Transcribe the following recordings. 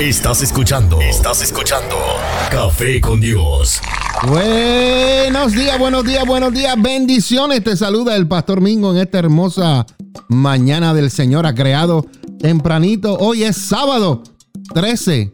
Estás escuchando. Estás escuchando. Café con Dios. Buenos días, buenos días, buenos días. Bendiciones. Te saluda el Pastor Mingo en esta hermosa mañana del Señor. Ha creado tempranito. Hoy es sábado 13.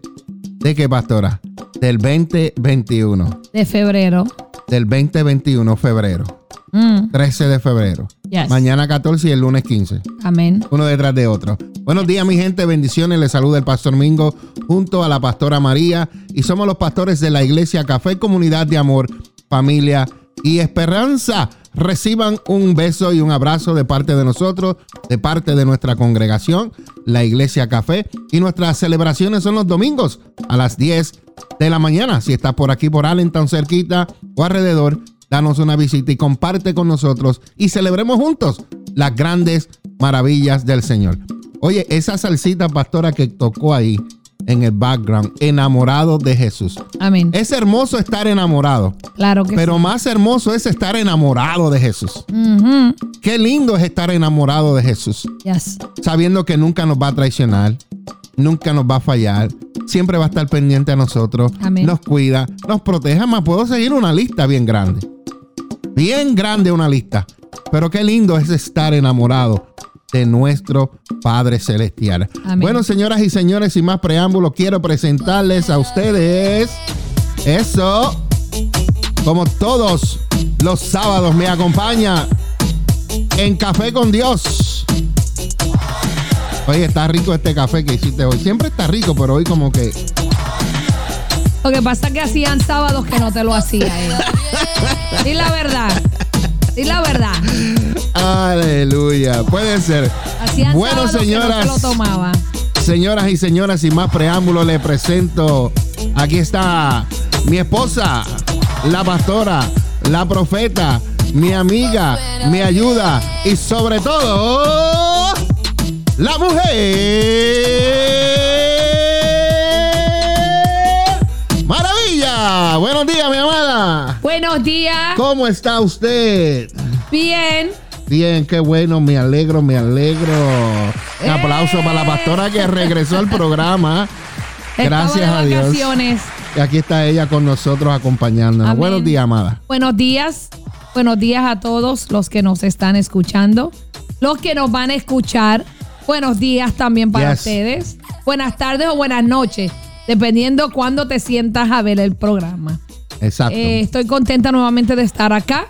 ¿De qué, pastora? Del 2021. De febrero. Del 2021, febrero. Mm, 13 de febrero. Yes. Mañana 14 y el lunes 15. amén. Uno detrás de otro. Buenos días, mi gente. Bendiciones. Les saluda el Pastor Mingo junto a la Pastora María. Y somos los pastores de la Iglesia Café Comunidad de Amor, Familia y Esperanza. Reciban un beso y un abrazo de parte de nosotros, de parte de nuestra congregación, la Iglesia Café. Y nuestras celebraciones son los domingos a las 10 de la mañana. Si estás por aquí, por Allentown, cerquita o alrededor, danos una visita y comparte con nosotros y celebremos juntos las grandes maravillas del Señor. Oye, esa salsita pastora que tocó ahí en el background, enamorado de Jesús. Amén. Es hermoso estar enamorado, Claro que pero más hermoso es estar enamorado de Jesús. Ujú. Qué lindo es estar enamorado de Jesús, Yes. sabiendo que nunca nos va a traicionar, nunca nos va a fallar, siempre va a estar pendiente a nosotros, Amén. nos cuida, nos protege. Más puedo seguir una lista bien grande. Bien grande una lista. Pero qué lindo es estar enamorado de nuestro Padre Celestial. Amén. Bueno, señoras y señores, sin más preámbulos, quiero presentarles a ustedes eso. Como todos los sábados me acompaña en Café con Dios. Oye, está rico este café que hiciste hoy. Siempre está rico, pero hoy como que... Lo que pasa es que hacían sábados que no te lo hacía él. Di la verdad. Di la verdad. Aleluya. Puede ser. Hacían Bueno, sábados que no señoras. te lo tomaba. Señoras y señoras, sin más preámbulos, le presento. Aquí está mi esposa, la pastora, la profeta, mi amiga, mi ayuda y sobre todo, la mujer. Maravilla. Buenos días, mi amada. Buenos días. ¿Cómo está usted? Bien. Bien, qué bueno, me alegro, me alegro. Un aplauso para la pastora que regresó al programa. Gracias a Dios. Y aquí está ella con nosotros acompañándonos. Amén. Buenos días, amada. Buenos días. Buenos días a todos los que nos están escuchando. Los que nos van a escuchar. Buenos días también para Yes. ustedes. Buenas tardes o buenas noches. Dependiendo cuándo te sientas a ver el programa. Exacto. Eh, estoy contenta nuevamente de estar acá.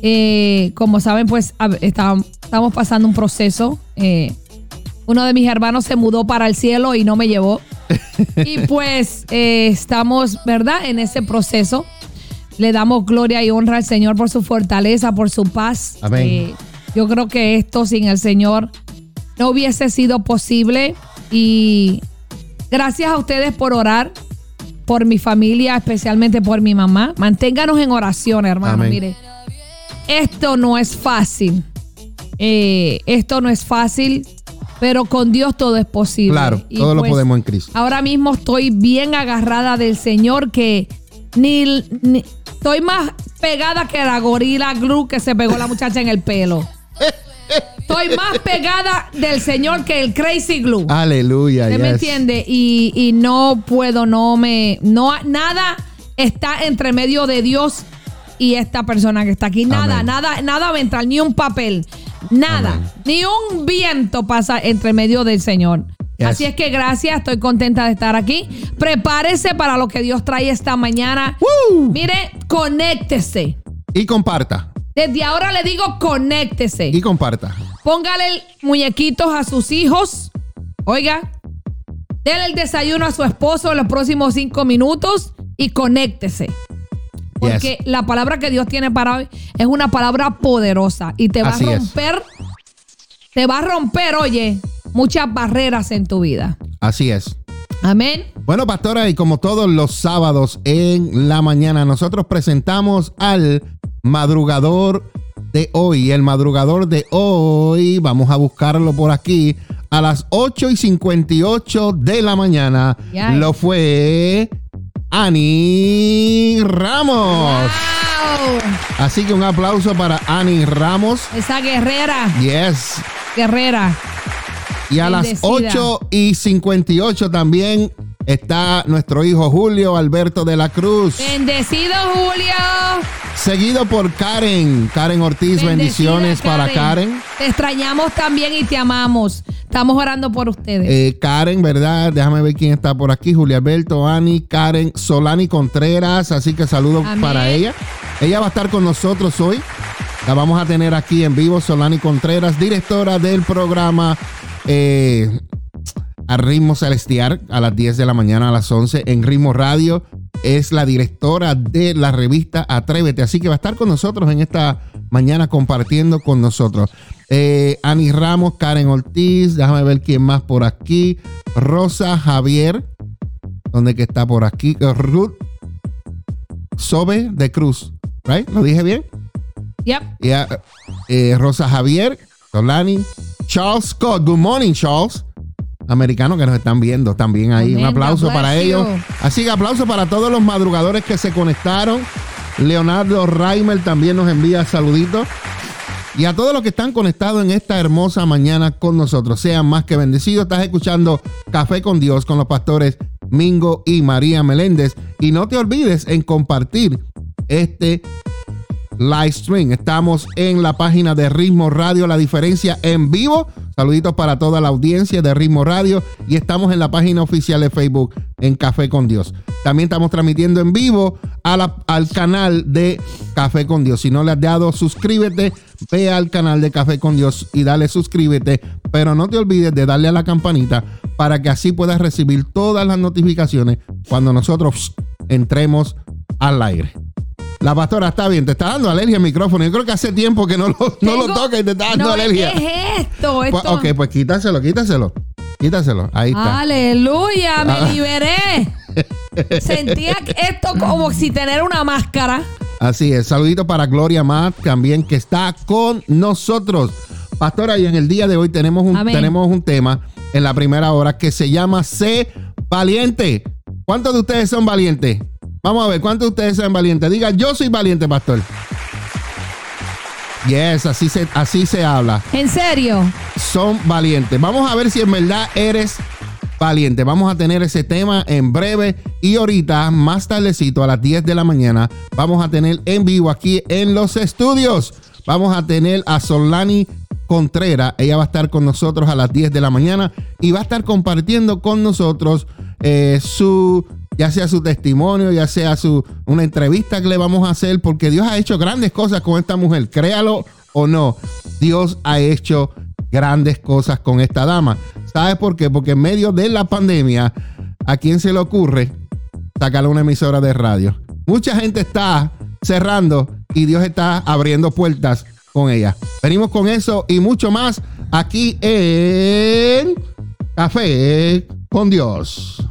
Eh, como saben, pues estamos pasando un proceso. Eh, uno de mis hermanos se mudó para el cielo y no me llevó. y pues estamos, ¿verdad? En ese proceso. Le damos gloria y honra al Señor por su fortaleza, por su paz. Amén. Yo creo que esto sin el Señor no hubiese sido posible. Y gracias a ustedes por orar por mi familia, especialmente por mi mamá. Manténganos en oración, hermano. Amén. Mire, esto no es fácil. Eh, esto no es fácil, pero con Dios todo es posible. claro, Y todo lo pues, podemos en Cristo. Ahora mismo estoy bien agarrada del Señor que ni, ni- estoy más pegada que la gorila glue que se pegó la muchacha en el pelo. Estoy más pegada del Señor que el crazy glue. Aleluya. ¿Usted me yes. entiende? Y, y no puedo, no me, no, nada está entre medio de Dios y esta persona que está aquí. Nada, Amén. nada, nada va a entrar, ni un papel, nada, Amén. ni un viento pasa entre medio del Señor. Yes. Así es que gracias, estoy contenta de estar aquí. Prepárese para lo que Dios trae esta mañana. ¡Woo! Mire, conéctese. Y comparta. Desde ahora le digo conéctese. Y comparta. Póngale muñequitos a sus hijos. Oiga, déle el desayuno a su esposo en los próximos cinco minutos y conéctese. Porque la palabra que Dios tiene para hoy es una palabra poderosa y te va Así a es. romper, te va a romper, oye, muchas barreras en tu vida. Así es. Amén. Bueno, pastora, y como todos los sábados en la mañana, nosotros presentamos al madrugador de hoy, el madrugador de hoy, vamos a buscarlo por aquí, a las 8 y 58 de la mañana, lo fue Ani Ramos. ¡Wow! Así que un aplauso para Ani Ramos. Esa guerrera, Yes. guerrera. Y a las Bendecida. 8 y 58 también está nuestro hijo Julio Alberto de la Cruz. Bendecido Julio. Seguido por Karen. Karen Ortiz, Bendecida, bendiciones para Karen. Te extrañamos también y te amamos. Estamos orando por ustedes. Eh, Karen, ¿verdad? Déjame ver quién está por aquí. Julio Alberto, Ani, Karen, Solani Contreras. Así que saludos Amén. para ella. Ella va a estar con nosotros hoy. La vamos a tener aquí en vivo. Solani Contreras, directora del programa eh, a Ritmo Celestial a las 10 de la mañana a las 11 en Ritmo Radio. Es la directora de la revista Atrévete. Así que va a estar con nosotros en esta mañana compartiendo con nosotros. Eh, Ani Ramos, Karen Ortiz, déjame ver quién más por aquí. Rosa Javier, ¿dónde que está por aquí? Eh, Ruth Sobe de Cruz, ¿right? ¿Lo dije bien? Yep. Yeah, eh, Rosa Javier, Solani, Charles Scott. Good morning, Charles. Americanos que nos están viendo también ahí. Amén. Un aplauso para ellos. Así que aplauso para todos los madrugadores que se conectaron. Leonardo Reimer también nos envía saluditos. Y a todos los que están conectados en esta hermosa mañana con nosotros, sean más que bendecidos. Estás escuchando Café con Dios con los pastores Mingo y María Meléndez. Y no te olvides en compartir este live stream. Estamos en la página de Ritmo Radio, la diferencia en vivo. Saluditos para toda la audiencia de Ritmo Radio. Y estamos en la página oficial de Facebook en Café con Dios. También estamos transmitiendo en vivo al canal de Café con Dios. Si no le has dado, suscríbete, ve al canal de Café con Dios y dale suscríbete. Pero no te olvides de darle a la campanita para que así puedas recibir todas las notificaciones cuando nosotros entremos al aire. La pastora está bien, te está dando alergia al micrófono. Yo creo que hace tiempo que no lo, no lo toca y te está dando No, alergia. ¿Qué es esto? Pues, Esto- ok, pues quítaselo, quítaselo. Quítaselo. Ahí está. Aleluya, me Ah. liberé. Sentía esto como si tener una máscara. Así es. Saludito para Gloria Matt también que está con nosotros. Pastora, y en el día de hoy tenemos un, Amén. tenemos un tema en la primera hora que se llama Sé valiente. ¿Cuántos de ustedes son valientes? Vamos a ver, ¿cuántos de ustedes son valientes? Diga, yo soy valiente, pastor. Yes, así se, así se habla. ¿En serio? son valientes. Vamos a ver si en verdad eres valiente. Vamos a tener ese tema en breve y ahorita, más tardecito, a las 10 de la mañana, vamos a tener en vivo aquí en los estudios. Vamos a tener a Solani Contreras. Ella va a estar con nosotros a las 10 de la mañana y va a estar compartiendo con nosotros eh, su ya sea su testimonio, ya sea su una entrevista que le vamos a hacer, porque Dios ha hecho grandes cosas con esta mujer, créalo o no, Dios ha hecho grandes cosas con esta dama. ¿Sabes por qué? Porque en medio de la pandemia, ¿a quién se le ocurre sacarle una emisora de radio? Mucha gente está cerrando y Dios está abriendo puertas con ella. Venimos con eso y mucho más aquí en Café con Dios.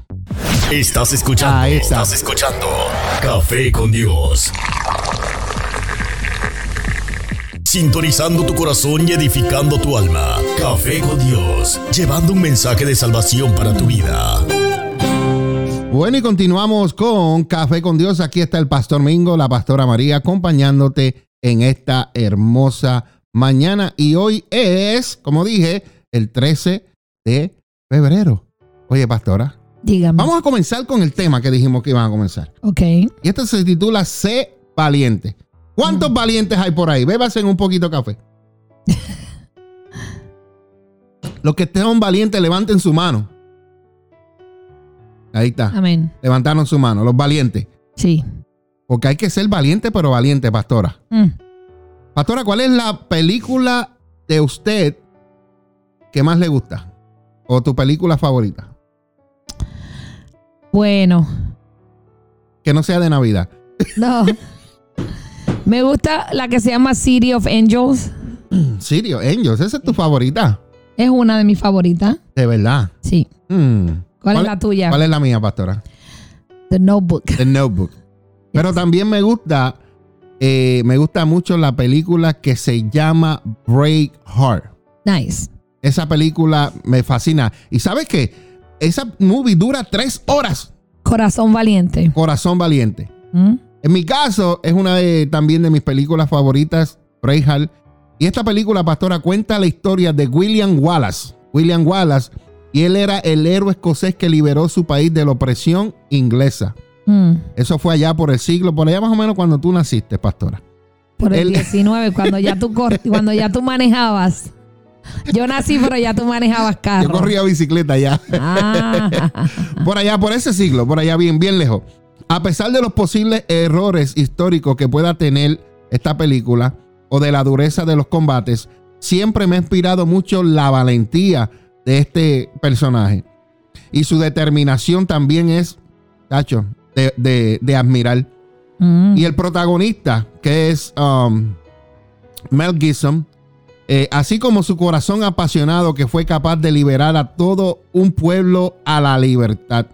Estás escuchando. Estás escuchando. Café con Dios. Sintonizando tu corazón y edificando tu alma. Café con Dios. Llevando un mensaje de salvación para tu vida. Bueno, y continuamos con Café con Dios. Aquí está el Pastor Mingo, la Pastora María, acompañándote en esta hermosa mañana. Y hoy es, como dije, el 13 de febrero. Oye, Pastora, Dígame. vamos a comenzar con el tema que dijimos que iban a comenzar. Ok. Y esto se titula Sé valiente. ¿Cuántos valientes hay por ahí? Bébase un poquito de café. Los que estén valientes, levanten su mano. Ahí está. Amén. Levantaron su mano, los valientes. Sí. Porque hay que ser valiente, pero valiente, pastora. Mm. Pastora, ¿cuál es la película de usted que más le gusta? ¿O tu película favorita? Bueno. Que no sea de Navidad. No. Me gusta la que se llama City of Angels. Sirio, Angels, esa es tu favorita. Es una de mis favoritas. De verdad. Sí. Mm. ¿Cuál, es la tuya? ¿Cuál es la mía, pastora? The Notebook. The Notebook. Pero también me gusta eh, me gusta mucho la película que se llama Breakheart. Nice. Esa película me fascina. ¿Y sabes qué? Esa movie dura tres horas. Corazón valiente. Corazón valiente. ¿Mm? En mi caso, es una de, también de mis películas favoritas, Braveheart. Y esta película, pastora, cuenta la historia de William Wallace. William Wallace, y él era el héroe escocés que liberó su país de la opresión inglesa. Mm. Eso fue allá por el siglo, por allá más o menos cuando tú naciste, pastora. Por el El- 19, cuando ya tú cuando ya tú manejabas. Yo nací, pero ya tú manejabas carro. Yo corría bicicleta ya. Ah. por allá, por ese siglo, por allá bien, bien lejos. A pesar de los posibles errores históricos que pueda tener esta película o de la dureza de los combates, siempre me ha inspirado mucho la valentía de este personaje. Y su determinación también es, tacho, de, de- de admirar. Mm. Y el protagonista, que es um, Mel Gibson, eh, así como su corazón apasionado que fue capaz de liberar a todo un pueblo a la libertad.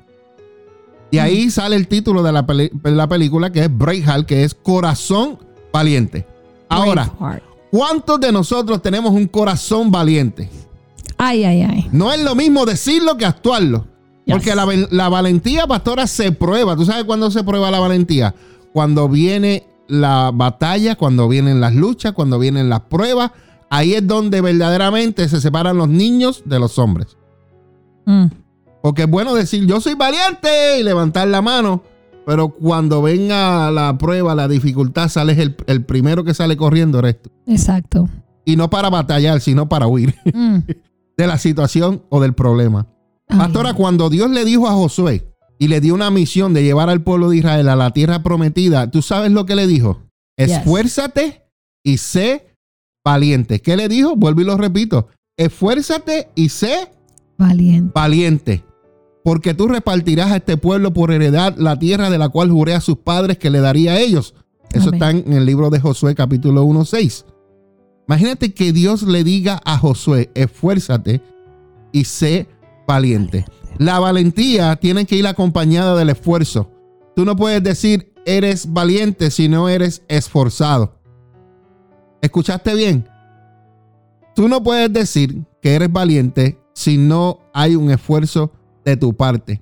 Y ahí sale el título de la, peli- la película, que es Braveheart, que es Corazón Valiente. Ahora. ¿cuántos de nosotros tenemos un corazón valiente? Ay, ay, ay. No es lo mismo decirlo que actuarlo. Yes. Porque la, la valentía, pastora, se prueba. ¿Tú sabes cuándo se prueba la valentía? Cuando viene la batalla, cuando vienen las luchas, cuando vienen las pruebas. Ahí es donde verdaderamente se separan los niños de los hombres. Mm. Porque es bueno decir, yo soy valiente y levantar la mano. Pero cuando venga la prueba, la dificultad, sales el, el primero que sale corriendo eres tú. Exacto. Y no para batallar, sino para huir Mm. de la situación o del problema. Ay, Pastora, cuando Dios le dijo a Josué y le dio una misión de llevar al pueblo de Israel a la tierra prometida, ¿tú sabes lo que le dijo? Esfuérzate y sé valiente. ¿Qué le dijo? Vuelvo y lo repito. Esfuérzate y sé Valiente. valiente. Porque tú repartirás a este pueblo por heredad la tierra de la cual juré a sus padres que le daría a ellos. Eso Amén. está en el libro de Josué capítulo 1, 6. Imagínate que Dios le diga a Josué, esfuérzate y sé valiente. La valentía tiene que ir acompañada del esfuerzo. Tú no puedes decir eres valiente si no eres esforzado. ¿Escuchaste bien? Tú no puedes decir que eres valiente si no hay un esfuerzo de tu parte.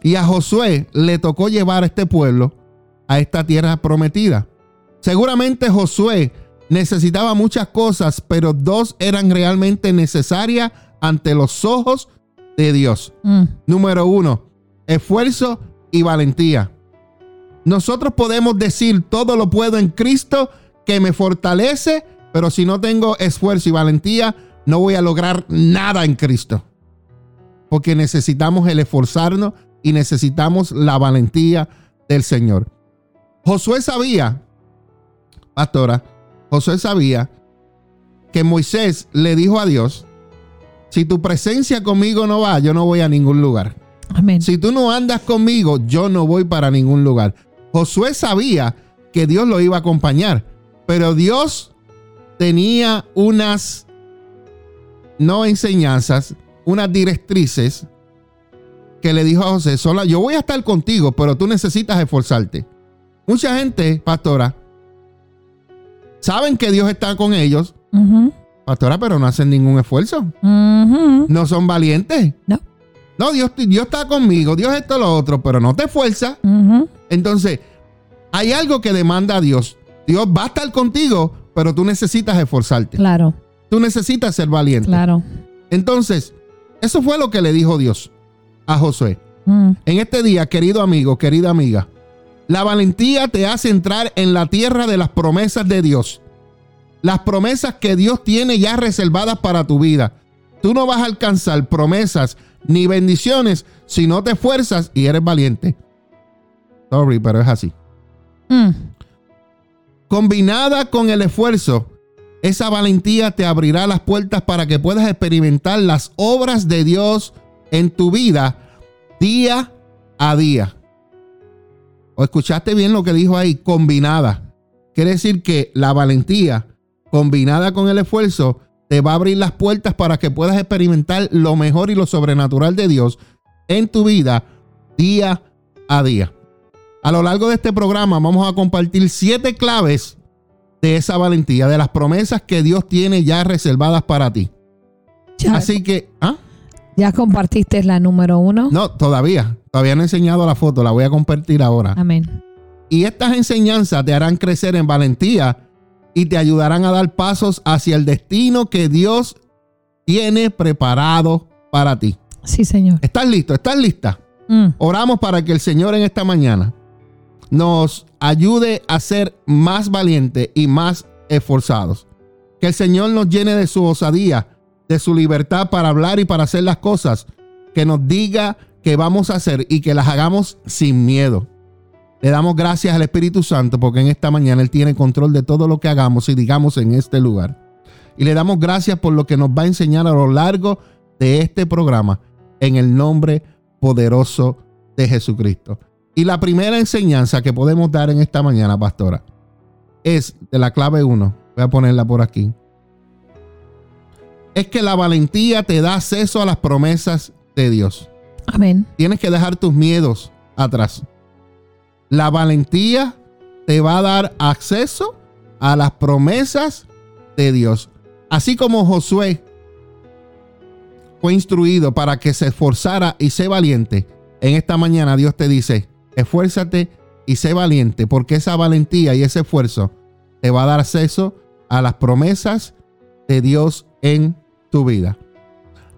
Y a Josué le tocó llevar a este pueblo a esta tierra prometida. Seguramente Josué necesitaba muchas cosas, pero dos eran realmente necesarias ante los ojos de Dios. Mm. Número uno, esfuerzo y valentía. Nosotros podemos decir todo lo puedo en Cristo que me fortalece, pero si no tengo esfuerzo y valentía, no voy a lograr nada en Cristo. Porque necesitamos el esforzarnos y necesitamos la valentía del Señor. Josué sabía, pastora, Josué sabía que Moisés le dijo a Dios, si tu presencia conmigo no va, yo no voy a ningún lugar. Amén. Si tú no andas conmigo, yo no voy para ningún lugar. Josué sabía que Dios lo iba a acompañar, pero Dios tenía unas, no enseñanzas, unas directrices que le dijo a José, sola, yo voy a estar contigo, pero tú necesitas esforzarte. Mucha gente, pastora, saben que Dios está con ellos, pastora, pero no hacen ningún esfuerzo. No son valientes. No. No, Dios, Dios está conmigo, Dios esto, lo otro, pero no te esfuerza. Entonces, hay algo que demanda a Dios. Dios va a estar contigo, pero tú necesitas esforzarte. Claro, Tú necesitas ser valiente. claro. Entonces, eso fue lo que le dijo Dios a Josué. Mm. En este día, querido amigo, querida amiga, la valentía te hace entrar en la tierra de las promesas de Dios. Las promesas que Dios tiene ya reservadas para tu vida. Tú no vas a alcanzar promesas ni bendiciones si no te esfuerzas y eres valiente. Sorry, pero es así. Mm. Combinada con el esfuerzo, esa valentía te abrirá las puertas para que puedas experimentar las obras de Dios en tu vida día a día. ¿O escuchaste bien lo que dijo ahí? Combinada. Quiere decir que la valentía combinada con el esfuerzo te va a abrir las puertas para que puedas experimentar lo mejor y lo sobrenatural de Dios en tu vida día a día. A lo largo de este programa vamos a compartir siete claves de esa valentía, de las promesas que Dios tiene ya reservadas para ti. Ya, Así que, ¿ah? ya compartiste la número uno. No, todavía. Todavía no he enseñado la foto, la voy a compartir ahora. Amén. Y estas enseñanzas te harán crecer en valentía y te ayudarán a dar pasos hacia el destino que Dios tiene preparado para ti. Sí, Señor. ¿Estás listo? ¿Estás lista? Mm. Oramos para que el Señor en esta mañana nos ayude a ser más valientes y más esforzados. Que el Señor nos llene de su osadía, de su libertad para hablar y para hacer las cosas. Que nos diga que vamos a hacer y que las hagamos sin miedo. Le damos gracias al Espíritu Santo porque en esta mañana Él tiene control de todo lo que hagamos y digamos en este lugar. Y le damos gracias por lo que nos va a enseñar a lo largo de este programa en el nombre poderoso de Jesucristo. Y la primera enseñanza que podemos dar en esta mañana, pastora, es de la clave 1. Voy a ponerla por aquí. Es que la valentía te da acceso a las promesas de Dios. Amén. Tienes que dejar tus miedos atrás. La valentía te va a dar acceso a las promesas de Dios. Así como Josué fue instruido para que se esforzara y sé valiente, en esta mañana Dios te dice, esfuérzate y sé valiente, porque esa valentía y ese esfuerzo te va a dar acceso a las promesas de Dios en tu vida.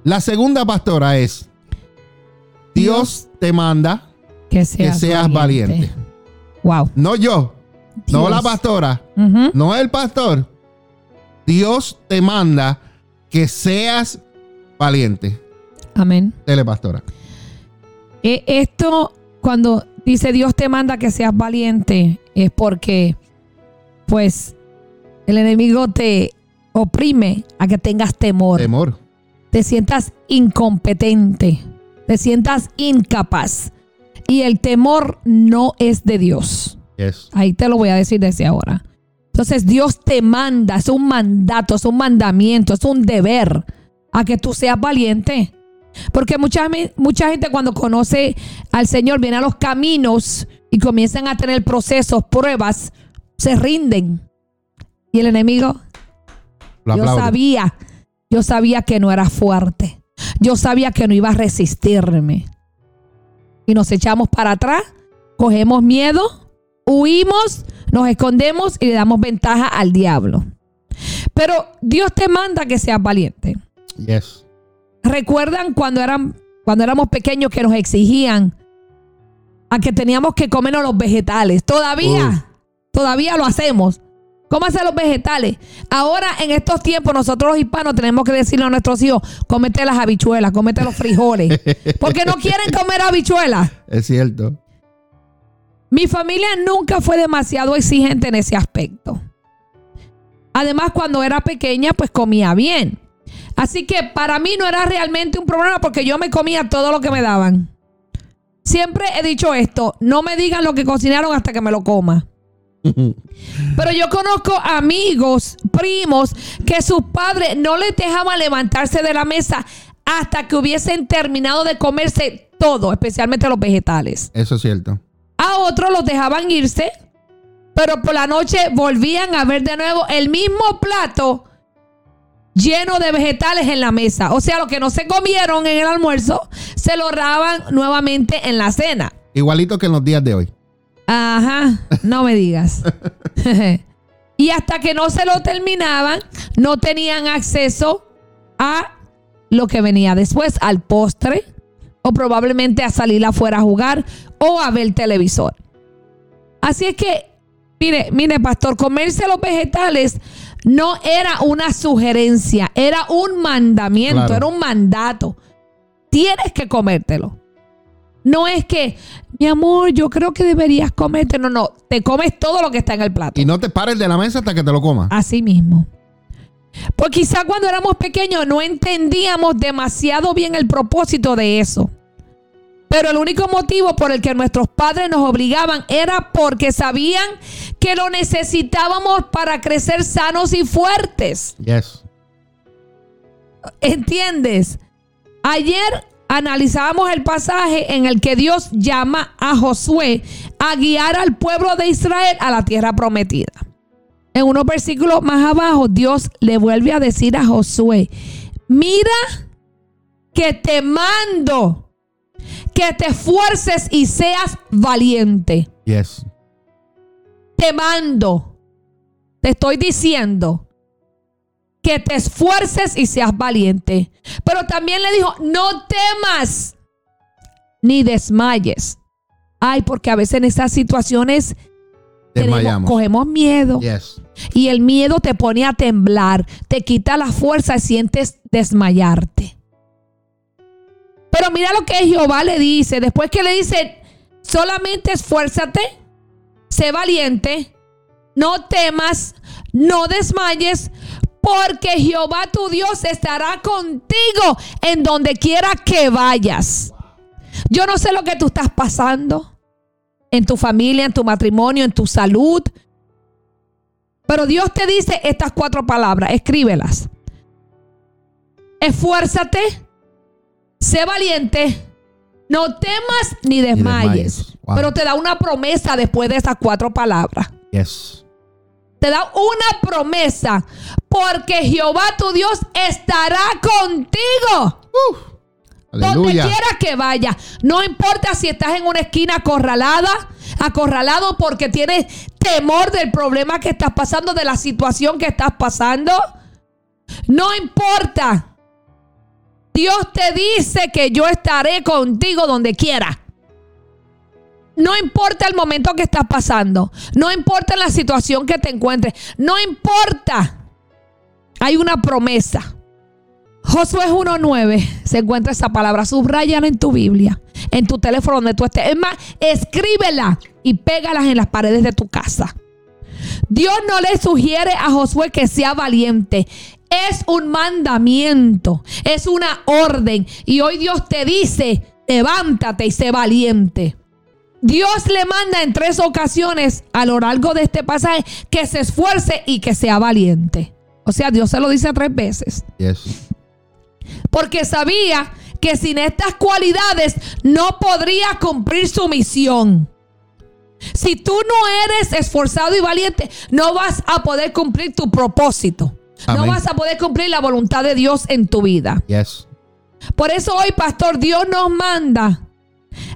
La segunda pastora es, Dios te manda Que que seas, valiente. Wow. No yo, no la pastora, no el pastor. Dios te manda que seas valiente. Amén. Dele, pastora. Eh, esto, cuando dice Dios te manda que seas valiente, es porque, pues, el enemigo te oprime a que tengas temor, Temor. te sientas incompetente, te sientas incapaz. Y el temor no es de Dios. Yes. Ahí te lo voy a decir desde ahora. Entonces Dios te manda, es un mandato, es un mandamiento, es un deber a que tú seas valiente. Porque mucha, mucha gente cuando conoce al Señor viene a los caminos y comienzan a tener procesos, pruebas, se rinden. Y el enemigo, yo sabía, yo sabía que no era fuerte. Yo sabía que no iba a resistirme. Y nos echamos para atrás, cogemos miedo, huimos, nos escondemos y le damos ventaja al diablo. Pero Dios te manda que seas valiente. Yes. ¿Recuerdan cuando, eran, cuando éramos pequeños que nos exigían a que teníamos que comernos los vegetales? Todavía, todavía lo hacemos. ¿Cómo hacer los vegetales? Ahora, en estos tiempos, nosotros los hispanos tenemos que decirle a nuestros hijos, cómete las habichuelas, cómete los frijoles. Porque no quieren comer habichuelas. Es cierto. Mi familia nunca fue demasiado exigente en ese aspecto. Además, cuando era pequeña, pues comía bien. Así que para mí no era realmente un problema porque yo me comía todo lo que me daban. Siempre he dicho esto, no me digan lo que cocinaron hasta que me lo coma. Pero yo conozco amigos, primos, que sus padres no les dejaban levantarse de la mesa hasta que hubiesen terminado de comerse todo, especialmente los vegetales. Eso es cierto. A otros los dejaban irse, pero por la noche volvían a ver de nuevo el mismo plato lleno de vegetales en la mesa. O sea, lo que no se comieron en el almuerzo, se lo daban nuevamente en la cena. Igualito que en los días de hoy. Ajá, no me digas. y hasta que no se lo terminaban, no tenían acceso a lo que venía después, al postre, o probablemente a salir afuera a jugar o a ver televisor. Así es que, mire, mire, pastor, comerse los vegetales no era una sugerencia, era un mandamiento, Claro. era un mandato. Tienes que comértelo. No es que, mi amor, yo creo que deberías comerte. No, no, te comes todo lo que está en el plato. Y no te pares de la mesa hasta que te lo comas. Así mismo. Pues quizá cuando éramos pequeños no entendíamos demasiado bien el propósito de eso. Pero el único motivo por el que nuestros padres nos obligaban era porque sabían que lo necesitábamos para crecer sanos y fuertes. Yes. ¿Entiendes? Ayer analizábamos el pasaje en el que Dios llama a Josué a guiar al pueblo de Israel a la tierra prometida. En unos versículos más abajo, Dios le vuelve a decir a Josué, mira que te mando, que te esfuerces y seas valiente. Yes. Te mando, te estoy diciendo que te esfuerces y seas valiente. Pero también le dijo, no temas ni desmayes. Ay, porque a veces en esas situaciones tenemos- cogemos miedo. Yes. Y el miedo te pone a temblar, te quita la fuerza y sientes desmayarte. Pero mira lo que Jehová le dice. Después que le dice, solamente esfuérzate, sé valiente, no temas, no desmayes, porque Jehová tu Dios estará contigo en donde quiera que vayas. Yo no sé lo que tú estás pasando en tu familia, en tu matrimonio, en tu salud. Pero Dios te dice estas cuatro palabras, escríbelas. Esfuérzate, sé valiente, no temas ni desmayes. desmayes. Wow. Pero te da una promesa después de esas cuatro palabras. Yes. Te da una promesa, porque Jehová tu Dios estará contigo. Donde quiera que vaya. No importa si estás en una esquina acorralada, acorralado porque tienes temor del problema que estás pasando, de la situación que estás pasando. No importa. Dios te dice que yo estaré contigo donde quiera. No importa el momento que estás pasando. No importa la situación que te encuentres. No importa. Hay una promesa. Josué 1.9 se encuentra esa palabra. Subrayala en tu Biblia, en tu teléfono donde tú estés. Es más, escríbela y pégalas en las paredes de tu casa. Dios no le sugiere a Josué que sea valiente. Es un mandamiento, es una orden. Y hoy Dios te dice, levántate y sé valiente. Dios le manda en tres ocasiones a lo largo de este pasaje que se esfuerce y que sea valiente. O sea, Dios se lo dice tres veces Yes. porque sabía que sin estas cualidades no podría cumplir su misión. Si tú no eres esforzado y valiente, no vas a poder cumplir tu propósito. No vas a poder cumplir la voluntad de Dios en tu vida. Yes. Por eso hoy, pastor, Dios nos manda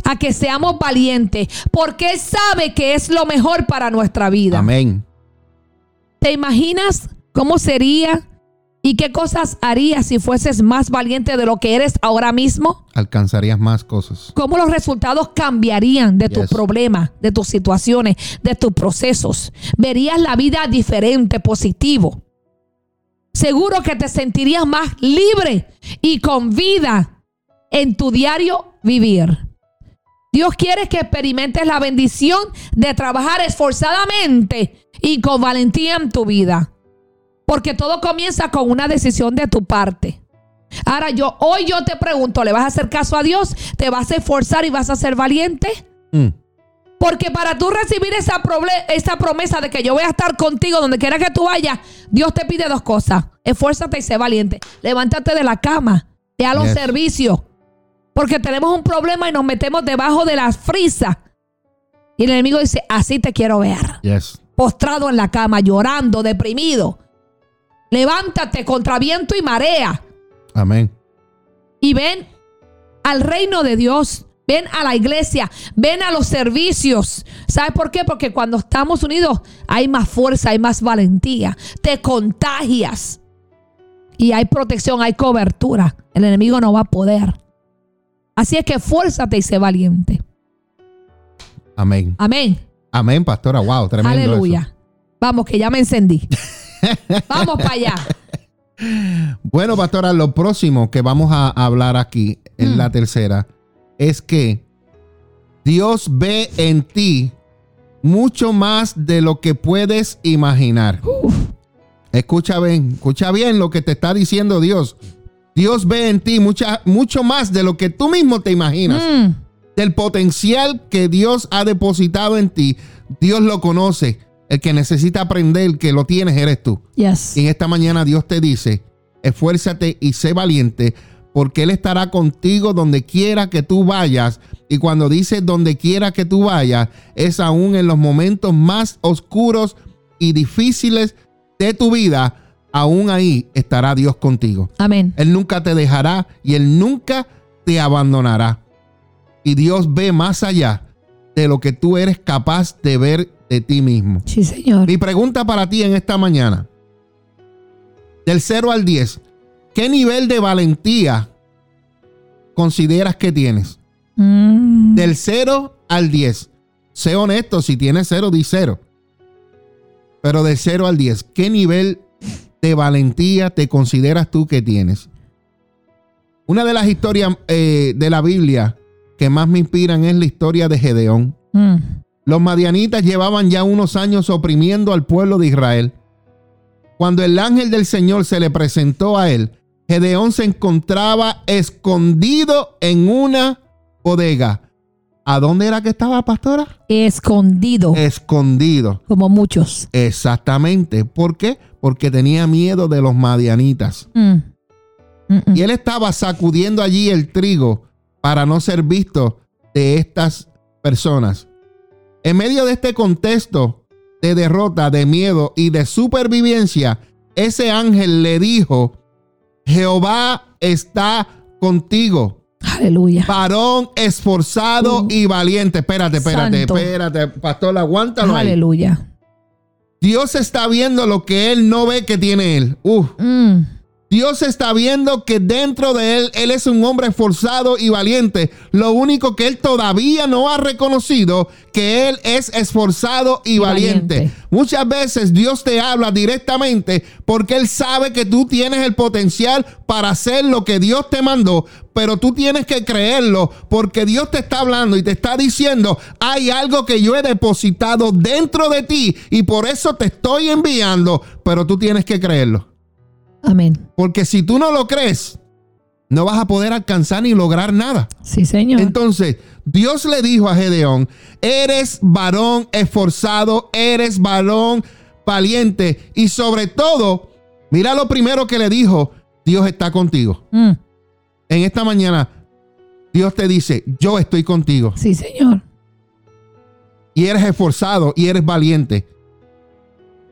a que seamos valientes, porque Él sabe que es lo mejor para nuestra vida. Amén. ¿Te imaginas cómo sería y qué cosas harías si fueses más valiente de lo que eres ahora mismo? Alcanzarías más cosas. ¿Cómo los resultados cambiarían de tus Yes. problemas, de tus situaciones, de tus procesos? Verías la vida diferente, positivo. Seguro que te sentirías más libre y con vida en tu diario vivir. Dios quiere que experimentes la bendición de trabajar esforzadamente y con valentía en tu vida. Porque todo comienza con una decisión de tu parte. Ahora yo, hoy yo te pregunto, ¿le vas a hacer caso a Dios? ¿Te vas a esforzar y vas a ser valiente? Mm. Porque para tú recibir esa, promesa de que yo voy a estar contigo donde quiera que tú vayas, Dios te pide dos cosas. Esfuérzate y sé valiente. Levántate de la cama. Ve a los Yes. servicios. Porque tenemos un problema y nos metemos debajo de las frisas. Y el enemigo dice, así te quiero ver. Yes. Postrado en la cama, llorando, deprimido. Levántate contra viento y marea Amén. y ven al reino de Dios. Ven a la iglesia, ven a los servicios. ¿Sabes por qué? Porque cuando estamos unidos hay más fuerza, hay más valentía. Te contagias. Y hay protección, hay cobertura. El enemigo no va a poder. Así es que esfuérzate y sé valiente. Amén. Amén. Amén, pastora. Wow, tremendo. Aleluya. eso. Vamos, que ya me encendí. Vamos para allá. Bueno, pastora, lo próximo que vamos a hablar aquí en Mm. la tercera es que Dios ve en ti mucho más de lo que puedes imaginar. Escucha bien, escucha bien lo que te está diciendo Dios. Dios ve en ti mucha, mucho más de lo que tú mismo te imaginas. Mm, Del potencial que Dios ha depositado en ti, Dios lo conoce. El que necesita aprender que lo tienes eres tú. yes. Y en esta mañana Dios te dice, esfuérzate y sé valiente porque Él estará contigo donde quiera que tú vayas. Y cuando dice donde quiera que tú vayas, es aún en los momentos más oscuros y difíciles de tu vida, aún ahí estará Dios contigo. Amén. Él nunca te dejará y Él nunca te abandonará. Y Dios ve más allá de lo que tú eres capaz de ver de ti mismo. Sí, Señor. Mi pregunta para ti en esta mañana, del 0 al 10, ¿qué nivel de valentía consideras que tienes? Mm. Del 0 al 10. Sé honesto, si tienes 0, di 0. Pero del 0 al 10, ¿qué nivel de valentía te consideras tú que tienes? Una de las historias eh, de la Biblia que más me inspiran es la historia de Gedeón. Mm. Los madianitas llevaban ya unos años oprimiendo al pueblo de Israel. Cuando el ángel del Señor se le presentó a él, Gedeón se encontraba escondido en una bodega. ¿A dónde era que estaba, pastora? Escondido. Escondido. como muchos. Exactamente. ¿Por qué? Porque tenía miedo de los madianitas. Mm. Y él estaba sacudiendo allí el trigo para no ser visto de estas personas. En medio de este contexto de derrota, de miedo y de supervivencia, ese ángel le dijo, Jehová está contigo, Aleluya. varón esforzado Uh. y valiente. Espérate, espérate, Santo. espérate, pastor, aguántalo ahí. Aleluya. Dios está viendo lo que él no ve que tiene él. Uf. Mm. Dios está viendo que dentro de él, él es un hombre esforzado y valiente. Lo único que él todavía no ha reconocido, que él es esforzado y, Y valiente. valiente. Muchas veces Dios te habla directamente porque él sabe que tú tienes el potencial para hacer lo que Dios te mandó, pero tú tienes que creerlo porque Dios te está hablando y te está diciendo, hay algo que yo he depositado dentro de ti y por eso te estoy enviando, pero tú tienes que creerlo. Amén. Porque si tú no lo crees, no vas a poder alcanzar ni lograr nada. Sí, Señor. Entonces, Dios le dijo a Gedeón, eres varón esforzado, eres varón valiente y sobre todo, mira lo primero que le dijo, Dios está contigo. Mm. En esta mañana, Dios te dice, yo estoy contigo. Sí, Señor. Y eres esforzado y eres valiente.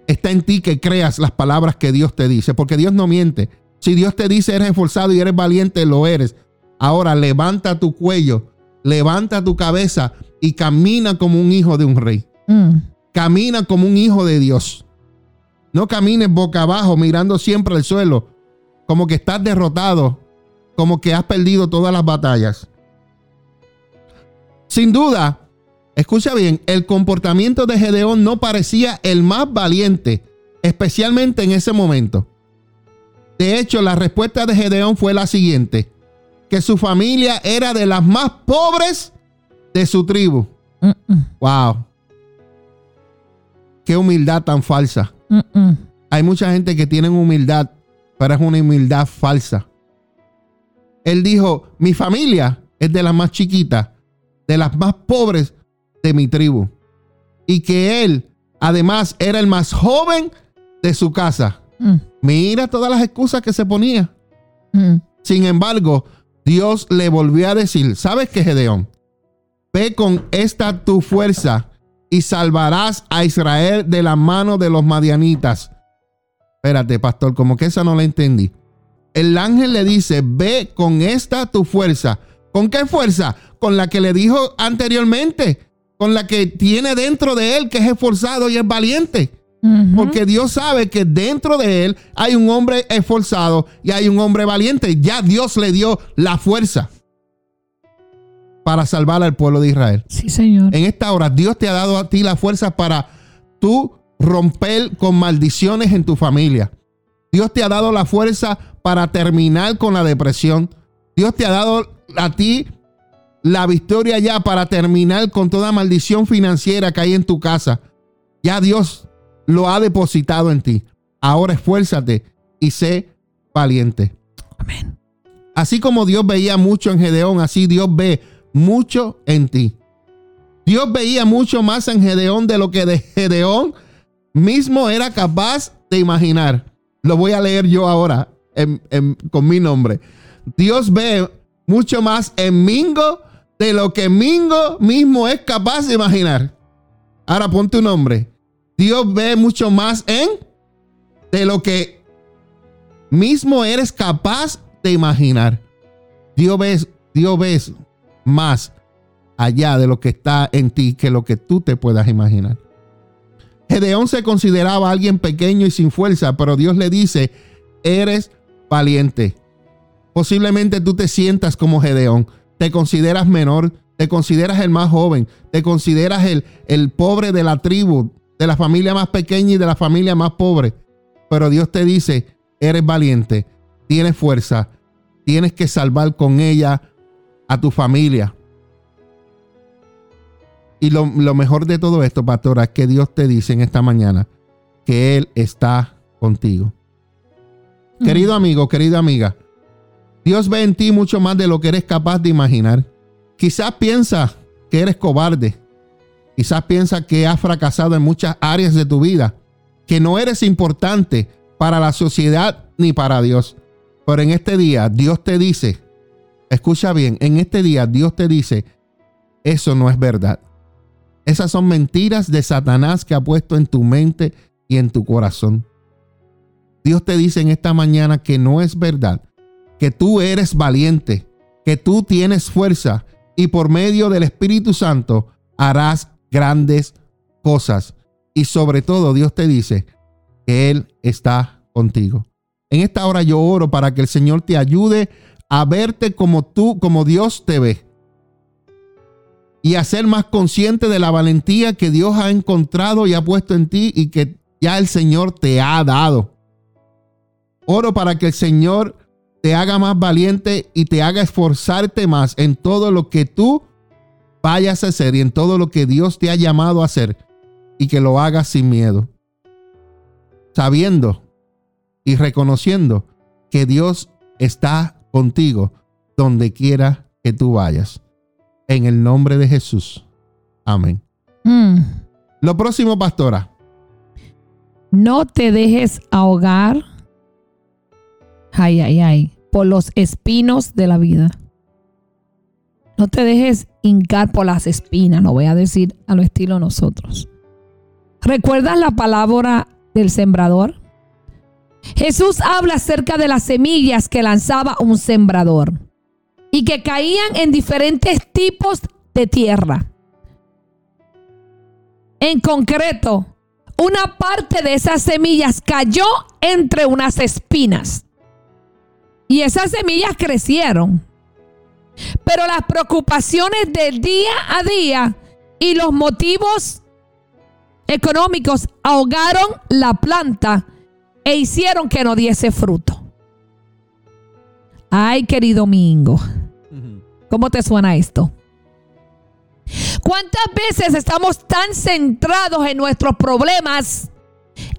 Está en ti que creas las palabras que Dios te dice, porque Dios no miente. Si Dios te dice eres esforzado y eres valiente, lo eres. Ahora levanta tu cuello, levanta tu cabeza y camina como un hijo de un rey. Mm. Camina como un hijo de Dios. No camines boca abajo mirando siempre al suelo, como que estás derrotado, como que has perdido todas las batallas. Sin duda, escucha bien, el comportamiento de Gedeón no parecía el más valiente, especialmente en ese momento. De hecho, la respuesta de Gedeón fue la siguiente, que su familia era de las más pobres de su tribu. Wow. Qué humildad tan falsa. Hay mucha gente que tiene humildad, pero es una humildad falsa. Él dijo, mi familia es de las más chiquitas, de las más pobres de mi tribu. Y que él, además, era el más joven de su casa. Mm, Mira todas las excusas que se ponía. mm. Sin embargo, Dios le volvió a decir, ¿sabes qué, Gedeón? Ve con esta tu fuerza y salvarás a Israel de la mano de los madianitas. Espérate, pastor, como que esa no la entendí. El ángel le dice, ve con esta tu fuerza. ¿Con qué fuerza? Con la que le dijo anteriormente, con la que tiene dentro de él, que es esforzado y es valiente. Porque Dios sabe que dentro de él hay un hombre esforzado y hay un hombre valiente. Ya Dios le dio la fuerza para salvar al pueblo de Israel. Sí, Señor. En esta hora Dios te ha dado a ti la fuerza para tú romper con maldiciones en tu familia. Dios te ha dado la fuerza para terminar con la depresión. Dios te ha dado a ti la victoria ya para terminar con toda maldición financiera que hay en tu casa. Ya Dios lo ha depositado en ti. Ahora esfuérzate y sé valiente. Amén. Así como Dios veía mucho en Gedeón, así Dios ve mucho en ti. Dios veía mucho más en Gedeón de lo que de Gedeón mismo era capaz de imaginar. Lo voy a leer yo ahora en- en- con mi nombre. Dios ve mucho más en Mingo de lo que Mingo mismo es capaz de imaginar. Ahora ponte un nombre. Dios ve mucho más en de lo que mismo eres capaz de imaginar. Dios ve, Dios ve más allá de lo que está en ti que lo que tú te puedas imaginar. Gedeón se consideraba alguien pequeño y sin fuerza, pero Dios le dice, eres valiente. Posiblemente tú te sientas como Gedeón, te consideras menor, te consideras el más joven, te consideras el, el pobre de la tribu, de la familia más pequeña y de la familia más pobre. Pero Dios te dice, eres valiente, tienes fuerza, tienes que salvar con ella a tu familia. Y lo, mejor de todo esto, pastora, es que Dios te dice en esta mañana que Él está contigo. Querido amigo, querida amiga, Dios ve en ti mucho más de lo que eres capaz de imaginar. Quizás piensa que eres cobarde. Quizás piensa que has fracasado en muchas áreas de tu vida, que no eres importante para la sociedad ni para Dios. Pero en este día Dios te dice, escucha bien, en este día Dios te dice, eso no es verdad. Esas son mentiras de Satanás que ha puesto en tu mente y en tu corazón. Dios te dice en esta mañana que no es verdad, que tú eres valiente, que tú tienes fuerza y por medio del Espíritu Santo harás grandes cosas. Y sobre todo Dios te dice que Él está contigo. En esta hora yo oro para que el Señor te ayude a verte como tú, como Dios te ve y a ser más consciente de la valentía que Dios ha encontrado y ha puesto en ti y que ya el Señor te ha dado. Oro para que el Señor te haga más valiente y te haga esforzarte más en todo lo que tú vayas a hacer y en todo lo que Dios te ha llamado a hacer y que lo hagas sin miedo. Sabiendo y reconociendo que Dios está contigo donde quiera que tú vayas. En el nombre de Jesús. Amén. Mm. Lo próximo, pastora. No te dejes ahogar. Ay, ay, ay. Por los espinos de la vida. No te dejes hincar por las espinas, no voy a decir a lo estilo nosotros. ¿Recuerdas la palabra del sembrador? Jesús habla acerca de las semillas que lanzaba un sembrador y que caían en diferentes tipos de tierra. En concreto, una parte de esas semillas cayó entre unas espinas. Y esas semillas crecieron. Pero las preocupaciones del día a día y los motivos económicos ahogaron la planta e hicieron que no diese fruto. Ay, querido Mingo, ¿cómo te suena esto? ¿Cuántas veces estamos tan centrados en nuestros problemas,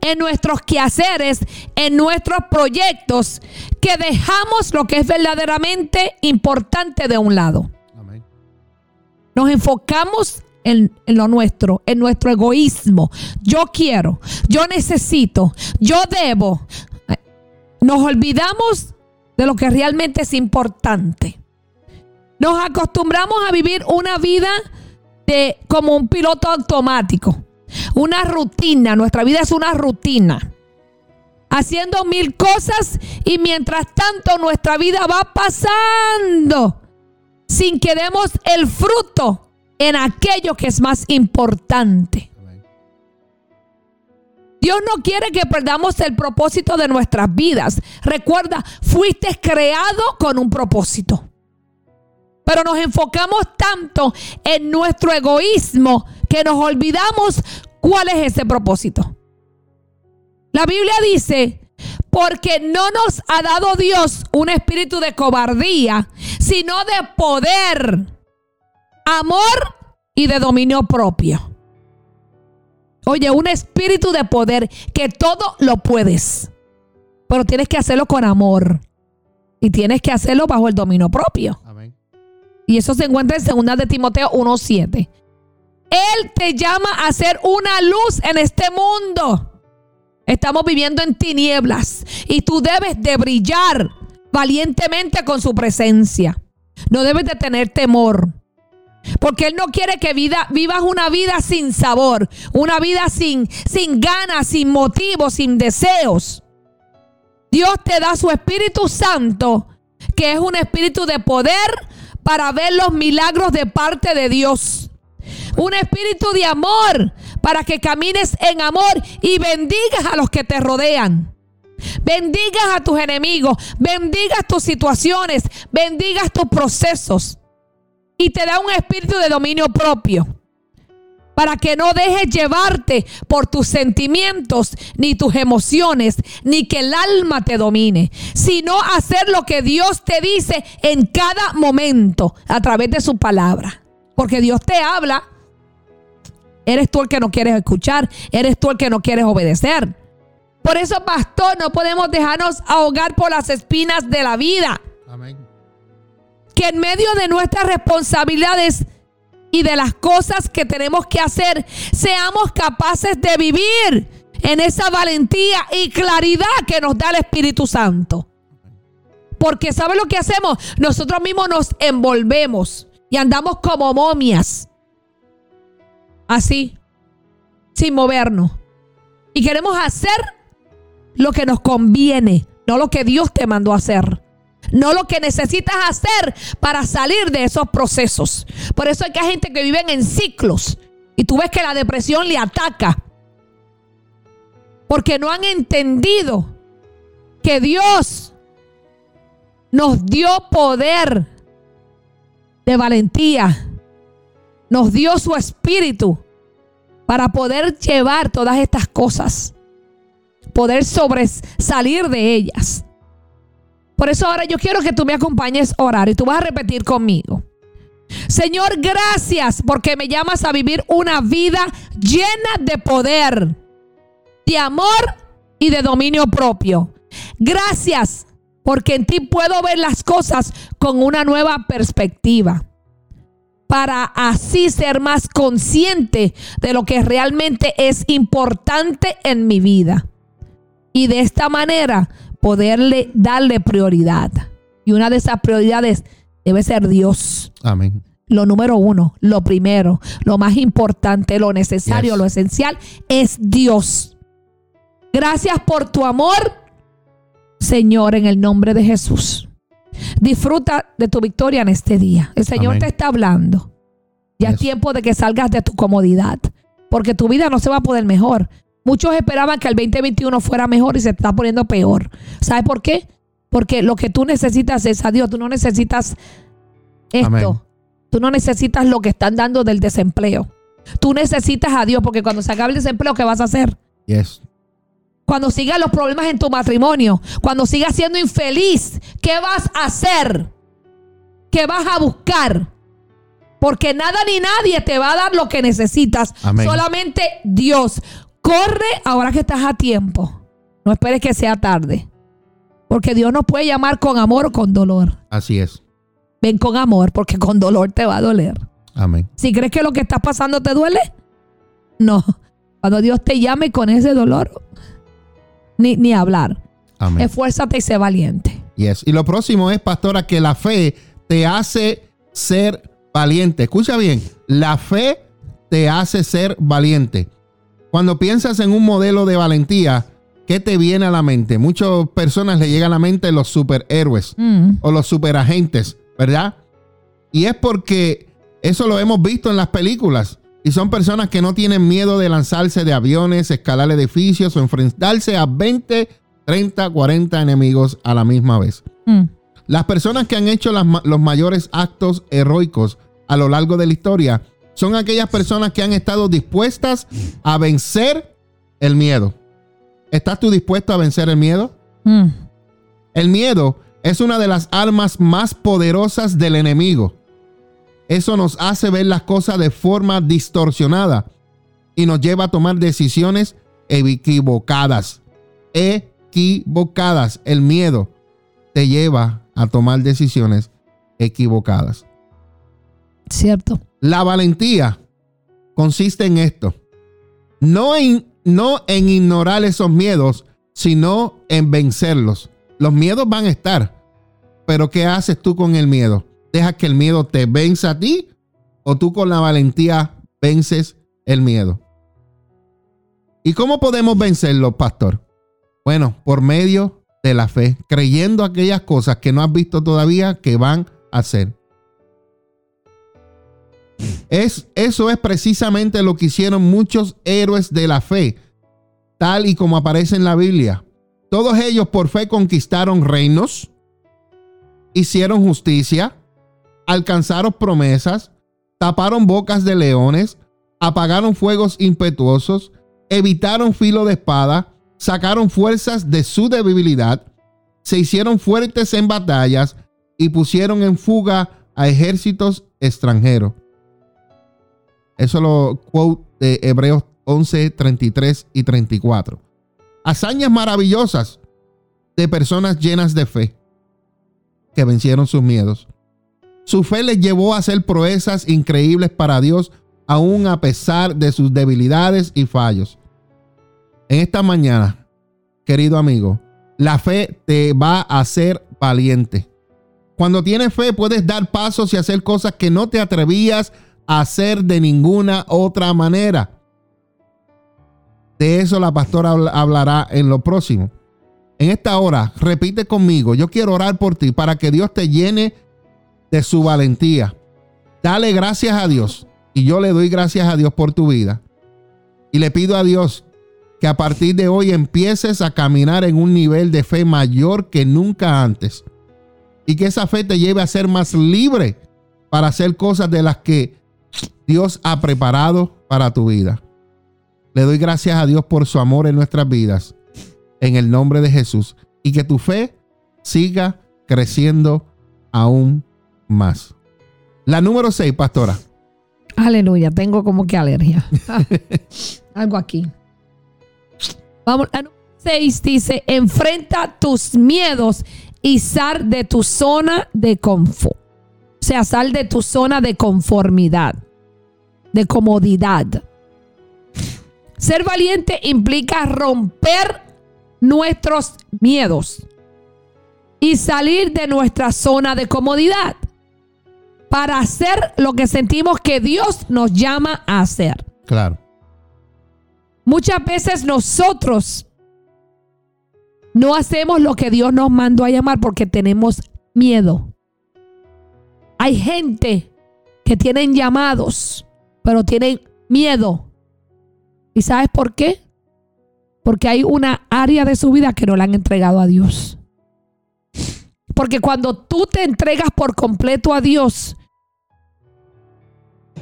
en nuestros quehaceres, en nuestros proyectos, que dejamos lo que es verdaderamente importante de un lado? Nos enfocamos en, en, lo nuestro, en nuestro egoísmo. Yo quiero, yo necesito, yo debo. Nos olvidamos de lo que realmente es importante. Nos acostumbramos a vivir una vida de como un piloto automático, una rutina, nuestra vida es una rutina. Haciendo mil cosas y mientras tanto nuestra vida va pasando sin que demos el fruto en aquello que es más importante. Dios no quiere que perdamos el propósito de nuestras vidas. Recuerda, fuiste creado con un propósito. Pero nos enfocamos tanto en nuestro egoísmo que nos olvidamos cuál es ese propósito. La Biblia dice, porque no nos ha dado Dios un espíritu de cobardía, sino de poder, amor y de dominio propio. Oye, un espíritu de poder que todo lo puedes. Pero tienes que hacerlo con amor. Y tienes que hacerlo bajo el dominio propio. Y eso se encuentra en 2 de Timoteo 1.7. Él te llama a ser una luz en este mundo. Estamos viviendo en tinieblas y tú debes de brillar valientemente con su presencia. No debes de tener temor. Porque Él no quiere que vivas una vida sin sabor, una vida sin, sin ganas, sin motivos, sin deseos. Dios te da su Espíritu Santo, que es un espíritu de poder para ver los milagros de parte de Dios. Un espíritu de amor para que camines en amor y bendigas a los que te rodean. Bendigas a tus enemigos, bendigas tus situaciones, bendigas tus procesos. Y te da un espíritu de dominio propio. Para que no dejes llevarte por tus sentimientos, ni tus emociones, ni que el alma te domine, sino hacer lo que Dios te dice en cada momento a través de su palabra. Porque Dios te habla. Eres tú el que no quieres escuchar, eres tú el que no quieres obedecer. Por eso, pastor, no podemos dejarnos ahogar por las espinas de la vida. Amén. Que en medio de nuestras responsabilidades y de las cosas que tenemos que hacer, seamos capaces de vivir en esa valentía y claridad que nos da el Espíritu Santo. Porque ¿sabe lo que hacemos? Nosotros mismos nos envolvemos y andamos como momias. Así, sin movernos. Y queremos hacer lo que nos conviene, no lo que Dios te mandó a hacer. No lo que necesitas hacer para salir de esos procesos. Por eso hay que gente que vive en ciclos. Y tú ves que la depresión le ataca. Porque no han entendido que Dios nos dio poder de valentía. Nos dio su espíritu para poder llevar todas estas cosas poder sobresalir de ellas. Por eso ahora yo quiero que tú me acompañes a orar y tú vas a repetir conmigo. Señor, gracias porque me llamas a vivir una vida llena de poder, de amor y de dominio propio. Gracias porque en ti puedo ver las cosas con una nueva perspectiva para así ser más consciente de lo que realmente es importante en mi vida y de esta manera poderle darle prioridad. Y una de esas prioridades debe ser Dios. Amén. Lo número uno, lo primero, lo más importante, lo necesario, lo esencial es Dios. Gracias por tu amor, Señor, en el nombre de Jesús. Disfruta de tu victoria en este día. El Señor te está hablando. Ya es tiempo de que salgas de tu comodidad, porque tu vida no se va a poder mejor. Muchos esperaban que el 2021 fuera mejor y se está poniendo peor. ¿Sabes por qué? Porque lo que tú necesitas es a Dios. Tú no necesitas esto. Tú no necesitas lo que están dando del desempleo. Tú necesitas a Dios porque cuando se acabe el desempleo, ¿qué vas a hacer? Yes. Cuando sigan los problemas en tu matrimonio, cuando sigas siendo infeliz, ¿qué vas a hacer? ¿Qué vas a buscar? Porque nada ni nadie te va a dar lo que necesitas. Solamente Dios. Corre ahora que estás a tiempo. No esperes que sea tarde. Porque Dios nos puede llamar con amor o con dolor. Así es. Ven con amor porque con dolor te va a doler. Amén. Si crees que lo que estás pasando te duele, no. Cuando Dios te llame con ese dolor, ni, ni hablar. Amén. Esfuérzate y sé valiente. Yes. Y lo próximo es, pastora, que la fe te hace ser valiente. Escucha bien, la fe te hace ser valiente. Cuando piensas en un modelo de valentía, ¿qué te viene a la mente? Muchas personas le llegan a la mente los superhéroes mm. o los superagentes, ¿verdad? Y es porque eso lo hemos visto en las películas. Y son personas que no tienen miedo de lanzarse de aviones, escalar edificios o enfrentarse a 20, 30, 40 enemigos a la misma vez. Mm. Las personas que han hecho los mayores actos heroicos a lo largo de la historia son aquellas personas que han estado dispuestas a vencer el miedo. ¿Estás tú dispuesto a vencer el miedo? Mm. El miedo es una de las armas más poderosas del enemigo. Eso nos hace ver las cosas de forma distorsionada y nos lleva a tomar decisiones equivocadas. Equivocadas. El miedo te lleva a tomar decisiones equivocadas. Cierto. La valentía consiste en esto. No en, no en ignorar esos miedos, sino en vencerlos. Los miedos van a estar, Pero ¿qué haces tú con el miedo? ¿Dejas que el miedo te venza a ti o tú con la valentía vences el miedo? ¿Y cómo podemos vencerlo, pastor? Bueno, por medio de la fe, creyendo aquellas cosas que no has visto todavía que van a ser. Es, eso es precisamente lo que hicieron muchos héroes de la fe, tal y como aparece en la Biblia. Todos ellos por fe conquistaron reinos, hicieron justicia, alcanzaron promesas, taparon bocas de leones, apagaron fuegos impetuosos, evitaron filo de espada, sacaron fuerzas de su debilidad, se hicieron fuertes en batallas y pusieron en fuga a ejércitos extranjeros. Eso lo quote de Hebreos 11, 33 y 34. Hazañas maravillosas de personas llenas de fe que vencieron sus miedos. Su fe les llevó a hacer proezas increíbles para Dios, aún a pesar de sus debilidades y fallos. En esta mañana, querido amigo, la fe te va a hacer valiente. Cuando tienes fe puedes dar pasos y hacer cosas que no te atrevías a hacer de ninguna otra manera. De eso la pastora hablará en lo próximo. En esta hora, repite conmigo, yo quiero orar por ti para que Dios te llene de su valentía. Dale gracias a Dios y yo le doy gracias a Dios por tu vida. Y le pido a Dios que a partir de hoy empieces a caminar en un nivel de fe mayor que nunca antes. Y que esa fe te lleve a ser más libre para hacer cosas de las que Dios ha preparado para tu vida. Le doy gracias a Dios por su amor en nuestras vidas, en el nombre de Jesús, y que tu fe siga creciendo aún más. La número 6, pastora. Aleluya, tengo como que alergia. Algo aquí. Vamos, la número 6 dice, enfrenta tus miedos y sal de tu zona de confort. O sea, sal de tu zona de conformidad, de comodidad. Ser valiente implica romper nuestros miedos y salir de nuestra zona de comodidad para hacer lo que sentimos que Dios nos llama a hacer. Claro. Muchas veces nosotros no hacemos lo que Dios nos mandó a llamar porque tenemos miedo. Hay gente que tienen llamados, pero tienen miedo ¿Y sabes por qué? Porque hay una área de su vida que no la han entregado a Dios. Porque cuando tú te entregas por completo a Dios,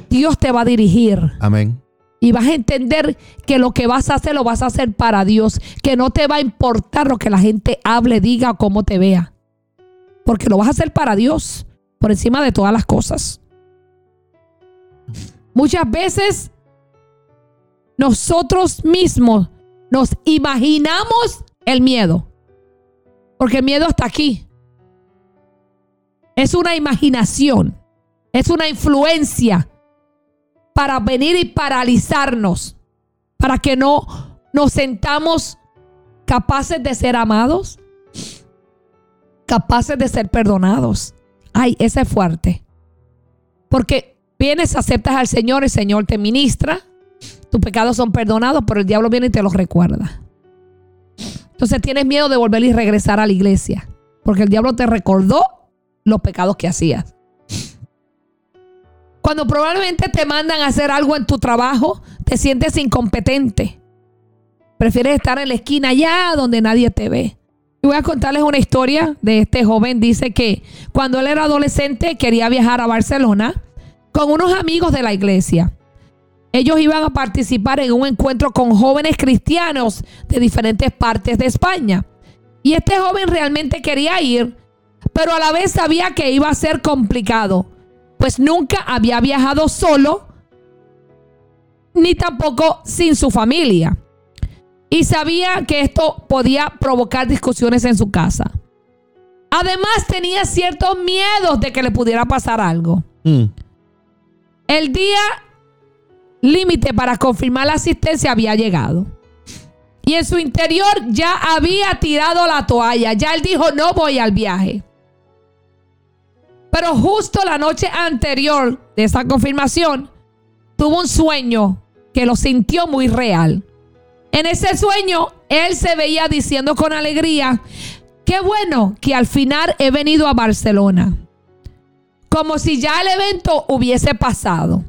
Dios te va a dirigir. Amén. Y vas a entender que lo que vas a hacer lo vas a hacer para Dios. Que no te va a importar lo que la gente hable, diga o cómo te vea. Porque lo vas a hacer para Dios. Por encima de todas las cosas. Muchas veces nosotros mismos nos imaginamos el miedo. Porque el miedo está aquí. Es una imaginación. Es una influencia para venir y paralizarnos. Para que no nos sentamos capaces de ser amados. Capaces de ser perdonados. Ay, ese es fuerte. Porque vienes, aceptas al Señor, el Señor te ministra tus pecados son perdonados, pero el diablo viene y te los recuerda. Entonces tienes miedo de volver y regresar a la iglesia, porque el diablo te recordó los pecados que hacías. Cuando probablemente te mandan a hacer algo en tu trabajo, te sientes incompetente. Prefieres estar en la esquina allá donde nadie te ve. Y voy a contarles una historia de este joven. Dice que cuando él era adolescente quería viajar a Barcelona con unos amigos de la iglesia ellos iban a participar en un encuentro con jóvenes cristianos de diferentes partes de España. Y este joven realmente quería ir, pero a la vez sabía que iba a ser complicado, pues nunca había viajado solo, ni tampoco sin su familia. Y sabía que esto podía provocar discusiones en su casa. Además tenía ciertos miedos de que le pudiera pasar algo. Mm. El día límite para confirmar la asistencia había llegado. Y en su interior ya había tirado la toalla. Ya él dijo, no voy al viaje. Pero justo la noche anterior de esa confirmación, tuvo un sueño que lo sintió muy real. En ese sueño, él se veía diciendo con alegría, qué bueno que al final he venido a Barcelona. Como si ya el evento hubiese pasado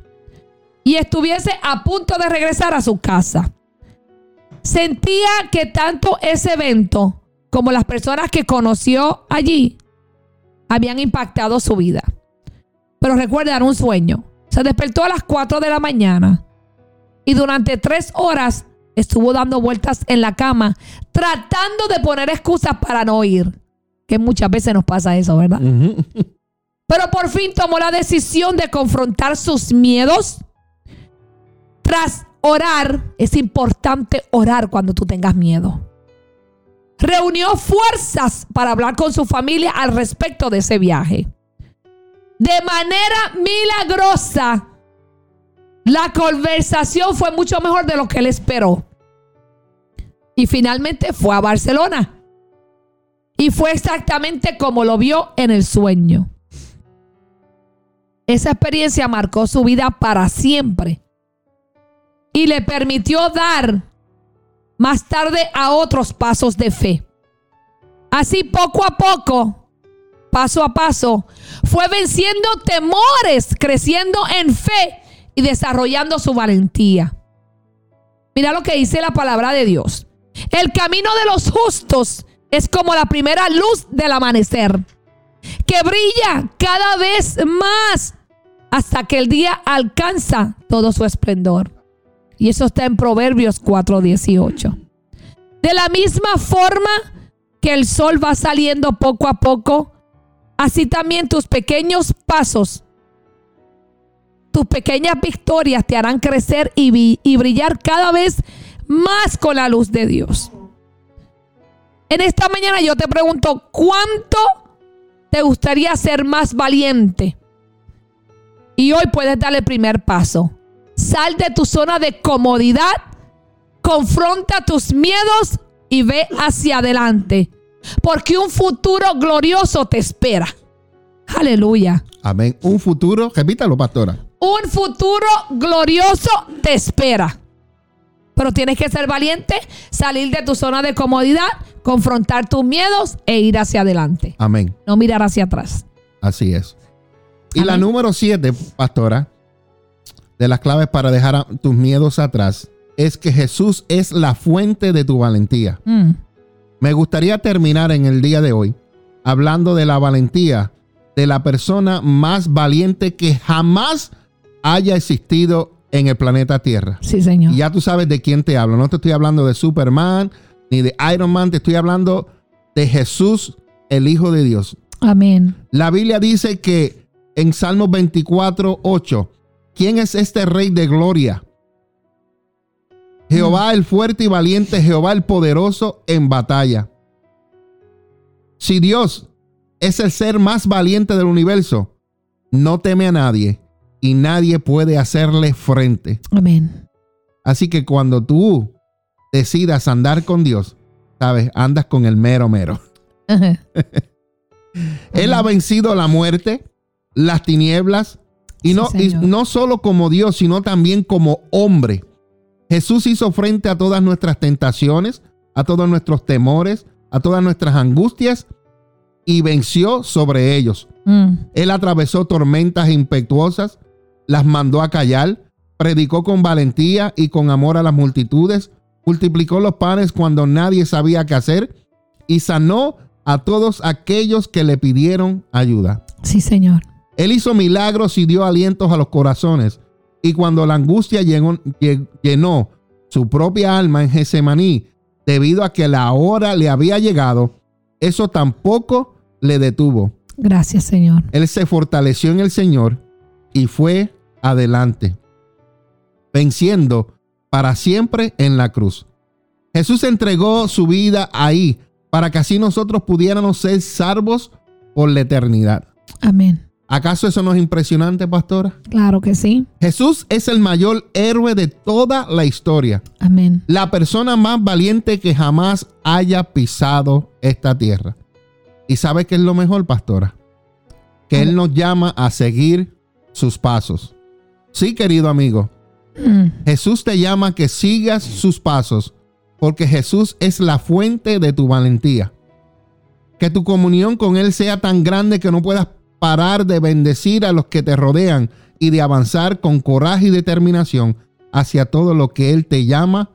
y estuviese a punto de regresar a su casa. Sentía que tanto ese evento como las personas que conoció allí habían impactado su vida. Pero recuerda, era un sueño. Se despertó a las 4 de la mañana y durante tres horas estuvo dando vueltas en la cama, tratando de poner excusas para no ir. Que muchas veces nos pasa eso, ¿verdad? Pero por fin tomó la decisión de confrontar sus miedos. Tras orar, es importante orar cuando tú tengas miedo. Reunió fuerzas para hablar con su familia al respecto de ese viaje. De manera milagrosa, la conversación fue mucho mejor de lo que él esperó. Y finalmente fue a Barcelona. Y fue exactamente como lo vio en el sueño. Esa experiencia marcó su vida para siempre. Y le permitió dar más tarde a otros pasos de fe. Así poco a poco, paso a paso, fue venciendo temores, creciendo en fe y desarrollando su valentía. Mira lo que dice la palabra de Dios. El camino de los justos es como la primera luz del amanecer, que brilla cada vez más hasta que el día alcanza todo su esplendor. Y eso está en Proverbios 4:18. De la misma forma que el sol va saliendo poco a poco, así también tus pequeños pasos, tus pequeñas victorias te harán crecer y, y brillar cada vez más con la luz de Dios. En esta mañana yo te pregunto, ¿cuánto te gustaría ser más valiente? Y hoy puedes dar el primer paso. Sal de tu zona de comodidad, confronta tus miedos y ve hacia adelante. Porque un futuro glorioso te espera. Aleluya. Amén. Un futuro, repítalo, pastora. Un futuro glorioso te espera. Pero tienes que ser valiente, salir de tu zona de comodidad, confrontar tus miedos e ir hacia adelante. Amén. No mirar hacia atrás. Así es. Y la número siete, pastora, de las claves para dejar a- tus miedos atrás, es que Jesús es la fuente de tu valentía. Mm. Me gustaría terminar en el día de hoy hablando de la valentía de la persona más valiente que jamás haya existido en el planeta Tierra. Sí, Señor. Y ya tú sabes de quién te hablo. No te estoy hablando de Superman ni de Iron Man, te estoy hablando de Jesús, el Hijo de Dios. Amén. La Biblia dice que en Salmos 24, 8, ¿quién es este Rey de gloria? Jehová el fuerte y valiente, Jehová el poderoso en batalla. Si Dios es el ser más valiente del universo, no teme a nadie y nadie puede hacerle frente. Amén. Así que cuando tú decidas andar con Dios, sabes, andas con el mero mero. Él ha vencido la muerte, las tinieblas, y Sí, no, y no solo como Dios, sino también como hombre. Jesús hizo frente a todas nuestras tentaciones, a todos nuestros temores, a todas nuestras angustias y venció sobre ellos. Mm. Él atravesó tormentas impetuosas, las mandó a callar, predicó con valentía y con amor a las multitudes, multiplicó los panes cuando nadie sabía qué hacer y sanó a todos aquellos que le pidieron ayuda. Sí, Señor. Él hizo milagros y dio alientos a los corazones. Y cuando la angustia llenó su propia alma en Getsemaní, debido a que la hora le había llegado, eso tampoco le detuvo. Gracias, Señor. Él se fortaleció en el Señor y fue adelante, venciendo para siempre en la cruz. Jesús entregó su vida ahí para que así nosotros pudiéramos ser salvos por la eternidad. Amén. ¿Acaso eso no es impresionante, pastora? Claro que sí. Jesús es el mayor héroe de toda la historia, Amén. la persona más valiente que jamás haya pisado esta tierra. ¿Y sabe qué es lo mejor, pastora? que Él nos llama a seguir sus pasos. Sí, querido amigo, Mm. Jesús te llama a que sigas sus pasos, porque Jesús es la fuente de tu valentía. Que tu comunión con Él sea tan grande que no puedas parar de bendecir a los que te rodean y de avanzar con coraje y determinación hacia todo lo que Él te llama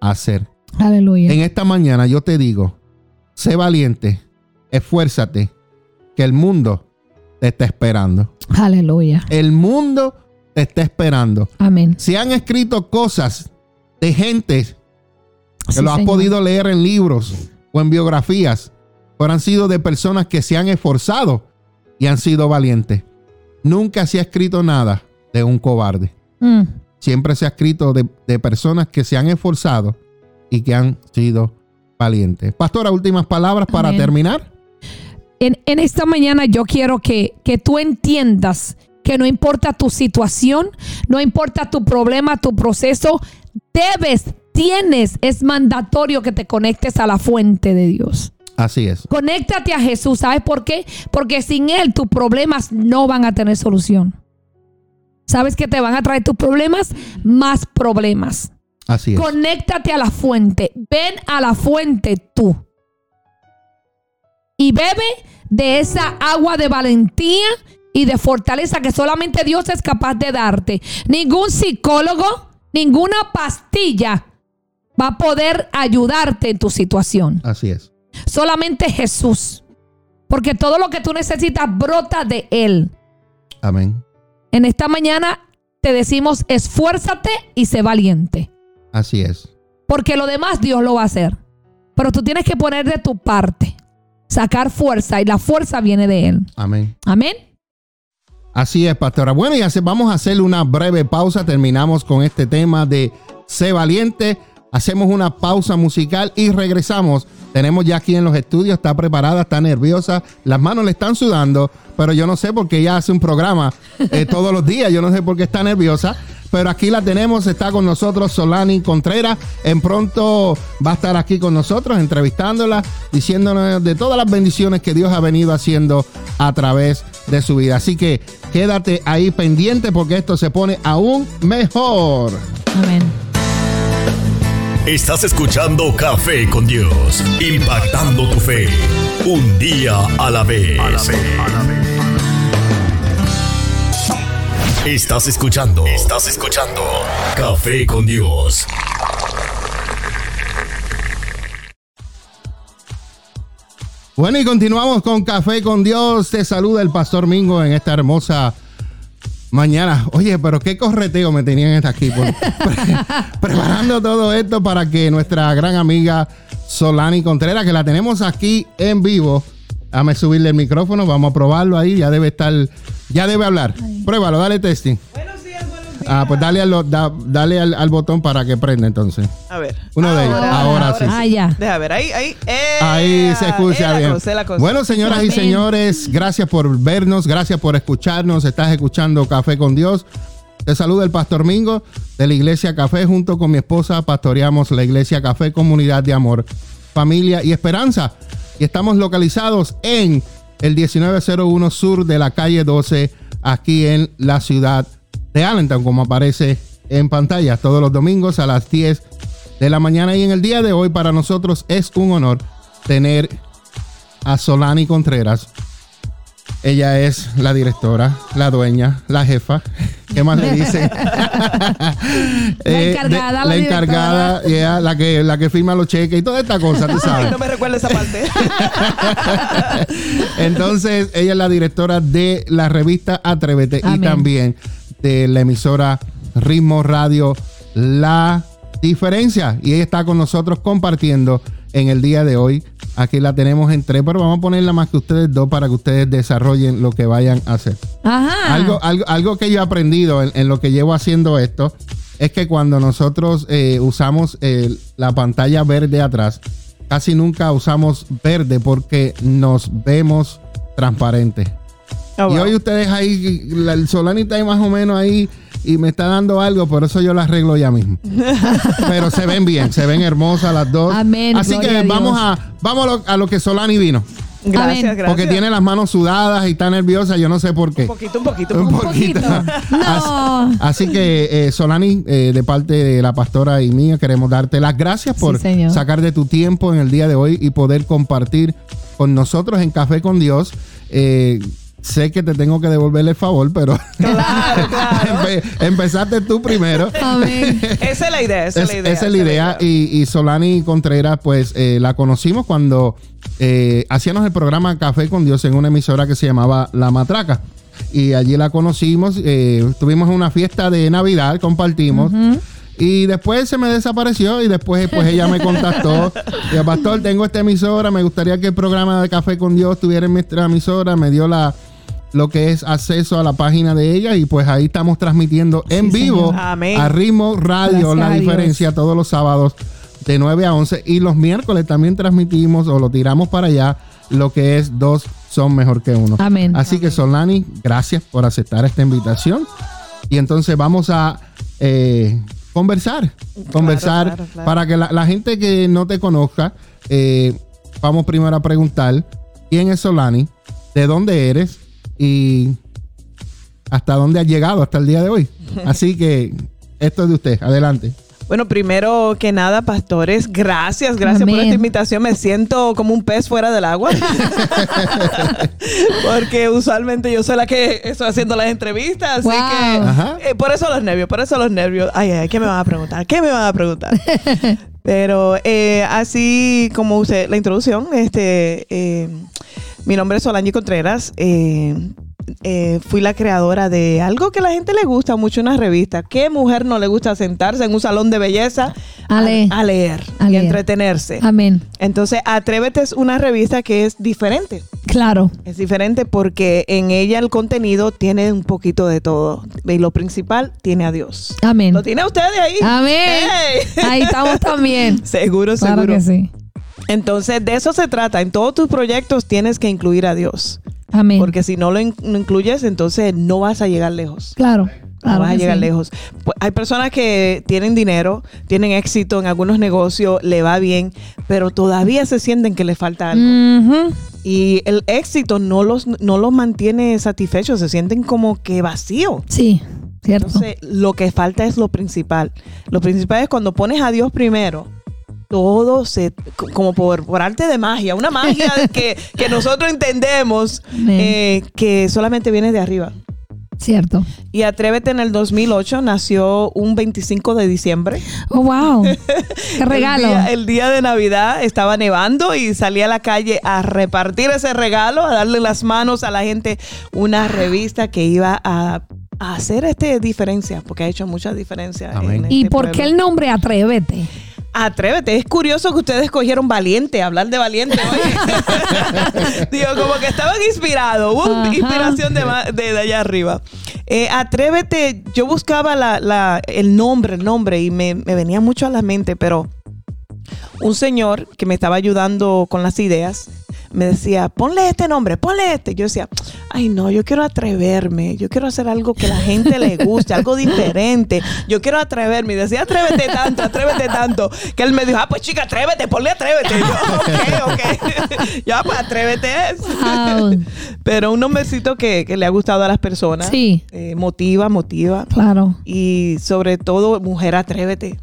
a hacer. Aleluya. En esta mañana yo te digo, sé valiente, esfuérzate, que el mundo te está esperando. Aleluya. El mundo te está esperando. Amén. Se han escrito cosas de gente que Sí, lo has Señor. podido leer en libros o en biografías, pero han sido de personas que se han esforzado y han sido valientes. Nunca se ha escrito nada de un cobarde. Mm. Siempre se ha escrito de, de personas que se han esforzado y que han sido valientes. Pastora, últimas palabras para Amén. terminar. En, en esta mañana yo quiero que, que tú entiendas que no importa tu situación, no importa tu problema, tu proceso, debes, tienes, es mandatorio que te conectes a la fuente de Dios. Así es. Conéctate a Jesús. ¿Sabes por qué? Porque sin Él tus problemas no van a tener solución. ¿Sabes que te van a traer tus problemas? Más problemas. Así es. Conéctate a la fuente. Ven a la fuente tú. Y bebe de esa agua de valentía y de fortaleza que solamente Dios es capaz de darte. Ningún psicólogo, ninguna pastilla va a poder ayudarte en tu situación. Así es. Solamente Jesús. Porque todo lo que tú necesitas brota de Él. Amén. En esta mañana te decimos esfuérzate y sé valiente. Así es. Porque lo demás Dios lo va a hacer. Pero tú tienes que poner de tu parte. Sacar fuerza y la fuerza viene de Él. Amén. Amén. Así es, pastora. Bueno, y hace- vamos a hacer una breve pausa. Terminamos con este tema de Sé valiente. Hacemos una pausa musical y regresamos. Tenemos ya aquí en los estudios, está preparada, está nerviosa, las manos le están sudando, pero yo no sé por qué ella hace un programa eh, todos los días, yo no sé por qué está nerviosa, pero aquí la tenemos, está con nosotros Solani Contreras, en pronto va a estar aquí con nosotros entrevistándola, diciéndonos de todas las bendiciones que Dios ha venido haciendo a través de su vida. Así que quédate ahí pendiente porque esto se pone aún mejor. Amén. Estás escuchando Café con Dios, impactando tu fe, un día a la vez. Estás escuchando, estás escuchando Café con Dios. Bueno, y continuamos con Café con Dios. Te saluda el Pastor Mingo en esta hermosa mañana. Oye, pero qué correteo me tenían aquí. por- pre- preparando todo esto para que nuestra gran amiga Solani Contreras, que la tenemos aquí en vivo. Dame subirle el micrófono, vamos a probarlo ahí. Ya debe estar, ya debe hablar. Pruébalo, dale testing. Ah, pues dale, al, da- dale al, al botón para que prenda entonces. A ver. Uno de ellos. Ahora sí. Ah, ya. Deja ver, ahí, ahí. eh, Ahí se eh, escucha la bien. cosa, la cosa. Bueno, señoras y señores, gracias por vernos, gracias por escucharnos. Estás escuchando Café con Dios. Te saluda el Pastor Mingo de la Iglesia Café. Junto con mi esposa pastoreamos la Iglesia Café, comunidad de amor, familia y esperanza. Y estamos localizados en el 1901 sur de la calle 12, aquí en la ciudad de Allentown, como aparece en pantalla todos los domingos a las 10 de la mañana. Y en el día de hoy para nosotros es un honor tener a Solani Contreras. Ella es la directora, la dueña, la jefa. ¿Qué más le dicen? Eh, encargada, la la encargada, yeah, la que la que firma los cheques y toda esta cosa, tú Ay, sabes. no me recuerda esa parte. Entonces, ella es la directora de la revista Atrévete y también de la emisora Ritmo Radio La Diferencia. Y ella está con nosotros compartiendo en el día de hoy. Aquí la tenemos en tres, pero vamos a ponerla más que ustedes dos para que ustedes desarrollen lo que vayan a hacer. Ajá. Algo, algo, algo que yo he aprendido en, en lo que llevo haciendo esto es que cuando nosotros eh, usamos eh, la pantalla verde atrás, casi nunca usamos verde porque nos vemos transparentes. Oh, Y hoy ustedes ahí, la- el Solani está ahí más o menos ahí y me está dando algo, por eso yo la arreglo ya mismo. Pero se ven bien, se ven hermosas las dos. Amén, Así que vamos a, vamos a lo, a lo que Solani vino. Gracias, Amén. gracias. Porque tiene las manos sudadas y está nerviosa, yo no sé por qué. Un poquito, un poquito. Un Un poquito. poquito. No. Así, así que, eh, Solani, eh, de parte de la pastora y mía, queremos darte las gracias por Sí, sacar de tu tiempo en el día de hoy y poder compartir con nosotros en Café con Dios. Eh, sé que te tengo que devolverle el favor, pero Claro, claro. empe- empezaste tú primero. Amén. Esa es la idea, esa es, la idea. esa es la idea. Y, y Solani Contreras, pues eh, la conocimos cuando eh, hacíamos el programa Café con Dios en una emisora que se llamaba La Matraca. Y allí la conocimos. eh, tuvimos una fiesta de Navidad, compartimos. Y después se me desapareció y después pues ella me contactó. Y pastor, tengo esta emisora, me gustaría que el programa de Café con Dios estuviera en nuestra emisora. Me dio la lo que es acceso a la página de ella y pues ahí estamos transmitiendo en vivo. Amén. a ritmo radio Gracias la diferencia todos los sábados de 9 a 11 y los miércoles también transmitimos o lo tiramos para allá lo que es dos son mejor que uno. Amén. Así que Solani, gracias por aceptar esta invitación y entonces vamos a eh, conversar, conversar claro, claro. para que la, la gente que no te conozca, eh, vamos primero a preguntar quién es Solani, de dónde eres y hasta dónde has llegado hasta el día de hoy. Así que esto es de usted, adelante. Bueno, primero que nada, pastores, gracias, gracias por esta invitación. Me siento como un pez fuera del agua. Porque usualmente yo soy la que estoy haciendo las entrevistas. Así Wow. que eh, por eso los nervios, por eso los nervios. Ay, ay, ¿qué me van a preguntar? ¿Qué me van a preguntar? Pero eh, así como usted, la introducción, este, eh, mi nombre es Solange Contreras. eh, eh, fui la creadora de algo que a la gente le gusta mucho, una revista. ¿Qué mujer no le gusta sentarse en un salón de belleza A leer. a leer A y leer. entretenerse? Amén. Entonces, Atrévete es una revista que es diferente. Claro. Es diferente porque en ella el contenido tiene un poquito de todo. Y lo principal, tiene a Dios. Amén. ¿Lo tiene ustedes ahí? Amén. Ahí estamos también. Seguro, Claro seguro. que sí. Entonces, de eso se trata. En todos tus proyectos tienes que incluir a Dios. Amén. Porque si no lo in- no incluyes, entonces no vas a llegar lejos. Claro. No claro vas a llegar sí. lejos. Pues, hay personas que tienen dinero, tienen éxito en algunos negocios, le va bien, pero todavía se sienten que le falta algo. Y el éxito no los, no los mantiene satisfechos, se sienten como que vacío. Sí, cierto. Entonces, lo que falta es lo principal. Lo principal es cuando pones a Dios primero, todo se, co- como por, por arte de magia, una magia que, que nosotros entendemos eh, que solamente viene de arriba. Cierto. Y Atrévete en el 2008 nació un 25 de diciembre. Oh, wow. Qué regalo. El día, el día de Navidad estaba nevando y salí a la calle a repartir ese regalo, a darle las manos a la gente una revista que iba a, a hacer este diferencia, porque ha hecho mucha diferencia. Amén. en ¿Y este por qué el nombre Atrévete? Atrévete, es curioso que ustedes escogieron valiente, hablar de valiente hoy. Digo, como que estaban inspirados, hubo Ajá. inspiración de, de allá arriba. Eh, atrévete, yo buscaba la, la- el nombre, el nombre, y me, me venía mucho a la mente, pero un señor que me estaba ayudando con las ideas me decía, ponle este nombre, ponle este. Yo decía, ay no, yo quiero atreverme, yo quiero hacer algo que la gente le guste, algo diferente. Yo quiero atreverme. Y decía, atrévete tanto, atrévete tanto. Que él me dijo, ah, pues chica, atrévete, ponle atrévete. Y yo, ok, ok. ya, pues atrévete. Wow. Pero un nombrecito que, que le ha gustado a las personas. Sí. Eh, motiva, motiva. Claro. Y sobre todo, mujer, atrévete.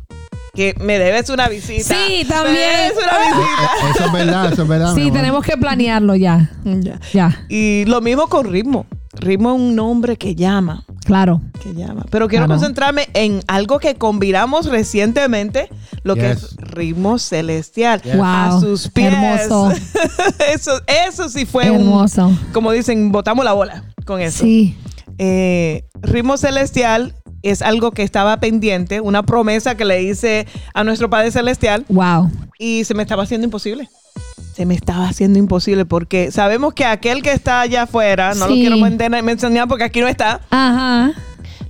Que me debes una visita. Sí, Me también. debes una visita. Eso es verdad, eso es verdad. Sí, tenemos que planearlo ya. Ya. Ya. Y lo mismo con ritmo. Ritmo es un nombre que llama, Claro. que llama. Pero quiero Claro. concentrarme en algo que combinamos recientemente, lo que es ritmo celestial. Yes. A Wow. sus pies. Hermoso. eso, eso sí fue un, Hermoso. como dicen, botamos la bola con eso. Sí. Eh, ritmo celestial es algo que estaba pendiente, una promesa que le hice a nuestro Padre Celestial Wow. y se me estaba haciendo imposible. Se me estaba haciendo imposible porque sabemos que aquel que está allá afuera, no lo quiero men- mencionar porque aquí no está, Ajá.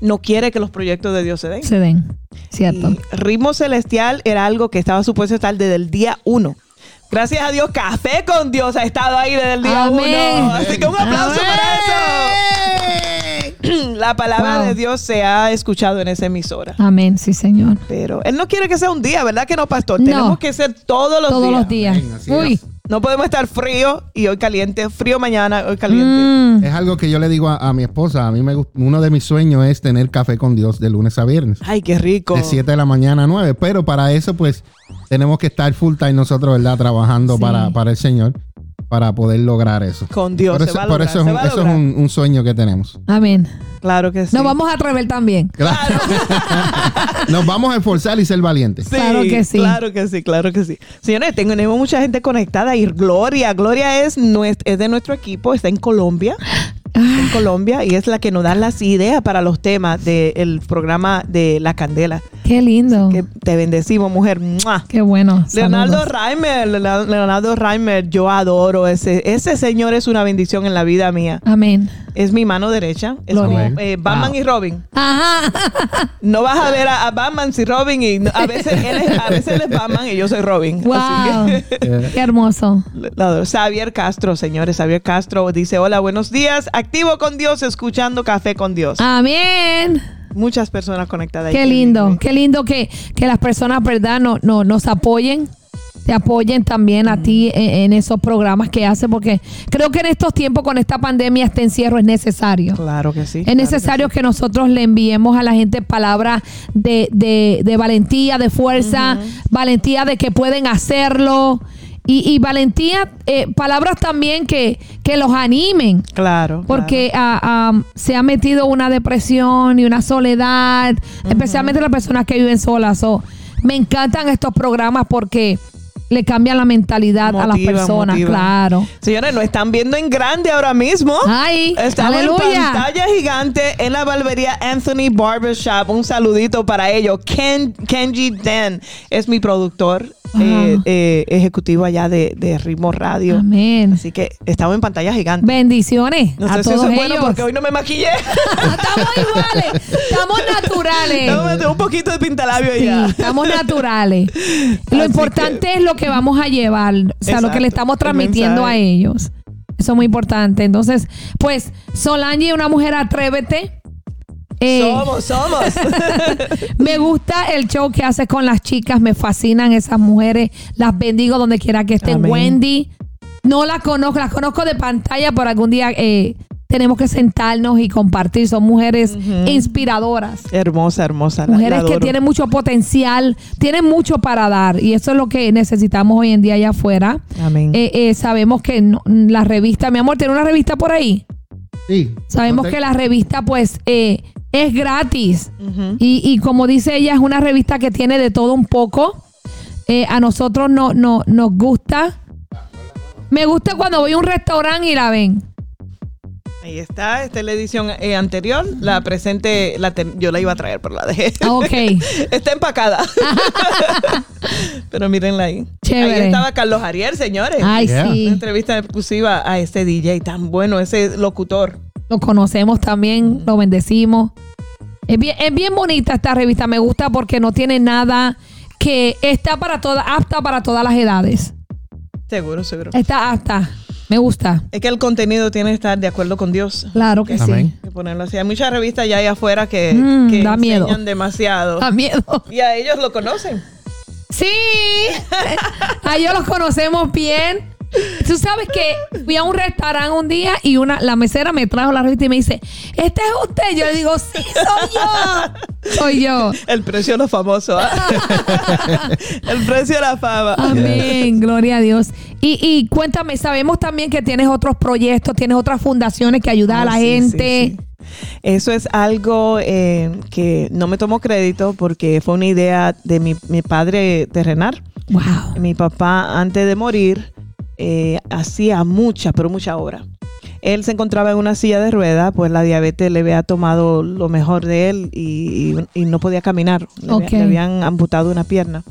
no quiere que los proyectos de Dios se den. Se den. Cierto. Y ritmo celestial era algo que estaba supuesto estar desde el día uno. Gracias a Dios, Café con Dios ha estado ahí desde el día Amén. uno. Así que un aplauso para eso. la palabra Wow. de Dios se ha escuchado en esa emisora. Amén, sí, Señor. Pero Él no quiere que sea un día, ¿verdad que no, pastor? No. Tenemos que ser todos los Todos días. los días. Amén, Uy. es. No podemos estar frío y hoy caliente, frío mañana, hoy caliente. Mm. Es algo que yo le digo a, a mi esposa. A mí me uno de mis sueños es tener café con Dios de lunes a viernes. Ay, qué rico. De 7 de la mañana a 9. Pero para eso, pues, tenemos que estar full time nosotros, ¿verdad? Trabajando Sí. para, para el Señor, para poder lograr eso. Con Dios. por se eso, va a por eso es, un, eso es un, un sueño que tenemos. Amén. Claro que sí. Nos vamos a atrever también. Claro. Nos vamos a esforzar y ser valientes. Sí, Claro que sí. Claro que sí, claro que sí. Señores, tengo- tenemos mucha gente conectada y Gloria, Gloria es, es de nuestro equipo, está en Colombia. Colombia y es la que nos da las ideas para los temas del programa de La Candela. Qué lindo. Que te bendecimos, mujer. ¡Mua! Qué bueno. Leonardo Saludos. Reimer, Leonardo Reimer, yo adoro ese. Ese señor es una bendición en la vida mía. Amén. Es mi mano derecha. Es Gloria. como eh, Batman Wow. y Robin. Ajá. No vas a ver a, a Batman si Robin y a veces él es, a veces él es Batman y yo soy Robin. Wow. Así que Eh, Qué hermoso. Xavier Castro, señores, Xavier Castro dice, hola, buenos días, activo con Dios, escuchando Café con Dios. Amén. Muchas personas conectadas. ahí. Qué lindo. Qué lindo que, que las personas, ¿verdad? No, no, nos apoyen. Te apoyen también a ti en, en esos programas que hace, porque creo que en estos tiempos, con esta pandemia, este encierro es necesario. Claro que sí. Es necesario que, nosotros le enviemos a la gente palabras de, de- de valentía, de fuerza, valentía de que pueden hacerlo. Y, y valentía, eh, palabras también que, que los animen. Claro. Porque ah, ah, se ha metido una depresión y una soledad, especialmente las personas que viven solas. So, me encantan estos programas porque le cambian la mentalidad a las personas, claro. Señores, nos están viendo en grande ahora mismo. Ay, Estamos en aleluya. pantalla gigante en la barbería Anthony Barbershop. Un saludito para ellos. Ken, Kenji Den es mi productor. Eh, eh, ejecutivo allá de, de Ritmo Radio. Amén. Así que estamos en pantalla gigante. Bendiciones No a sé si todos eso es bueno porque hoy no me maquillé. estamos iguales, estamos naturales. Tengo un poquito de pintalabio Sí, ya. estamos naturales. Lo Así importante es lo que vamos a llevar, o sea, lo que le estamos el transmitiendo a ellos. Eso es muy importante. Entonces, pues, Solange, una mujer atrévete. Eh, somos, somos. me gusta el show que haces con las chicas, me fascinan esas mujeres, las bendigo donde quiera que estén. Amén. Wendy, no las conozco, las conozco de pantalla, pero algún día eh, tenemos que sentarnos y compartir. Son mujeres inspiradoras. hermosa, hermosa. la- la Mujeres que tienen mucho potencial, tienen mucho para dar y eso es lo que necesitamos hoy en día allá afuera. Amén. Eh, eh, sabemos que no- la revista, mi amor, tiene una revista por ahí. Sí. Sabemos No te- que la revista pues eh, es gratis y, y como dice ella, es una revista que tiene de todo un poco. Eh, a nosotros no, no, nos gusta. Me gusta cuando voy a un restaurante y la ven. Ahí está, esta es la edición eh, anterior. La presente, la ten- yo la iba a traer, pero la dejé. Ah, ok. está empacada. pero mírenla ahí. Chévere. Ahí estaba Carlos Ariel, señores. Ay, Yeah. Una sí. entrevista exclusiva a ese DJ tan bueno, ese locutor. Lo conocemos también, lo bendecimos. Es bien, es bien bonita esta revista, me gusta porque no tiene nada que está para todas, apta para todas las edades. Seguro, seguro. Está apta, me gusta. Es que el contenido tiene que estar de acuerdo con Dios. Claro que Amén. sí. Hay que ponerlo así. Hay muchas revistas ya ahí afuera que, Mm, que da miedo. enseñan demasiado. Da miedo. Y a ellos lo conocen. Sí, a ellos los conocemos bien. Tú sabes que fui a un restaurante un día y una la mesera me trajo la revista y me dice, ¿este es usted? Yo le digo, sí, soy yo. Soy yo. El precio de los famosos. ¿ah? el precio de la fama. Amén, gloria a Dios. Y, y cuéntame, sabemos también que tienes otros proyectos, tienes otras fundaciones que ayudan a Ah, la sí, gente. sí, sí. Eso es algo eh, que no me tomo crédito porque fue una idea de mi, mi padre terrenal. Wow. Mi papá, antes de morir, eh, hacía mucha, pero mucha obra. Él se encontraba en una silla de ruedas, pues la diabetes le había tomado lo mejor de él y, y- y no podía caminar. Le, había- Ok. le habían amputado una pierna.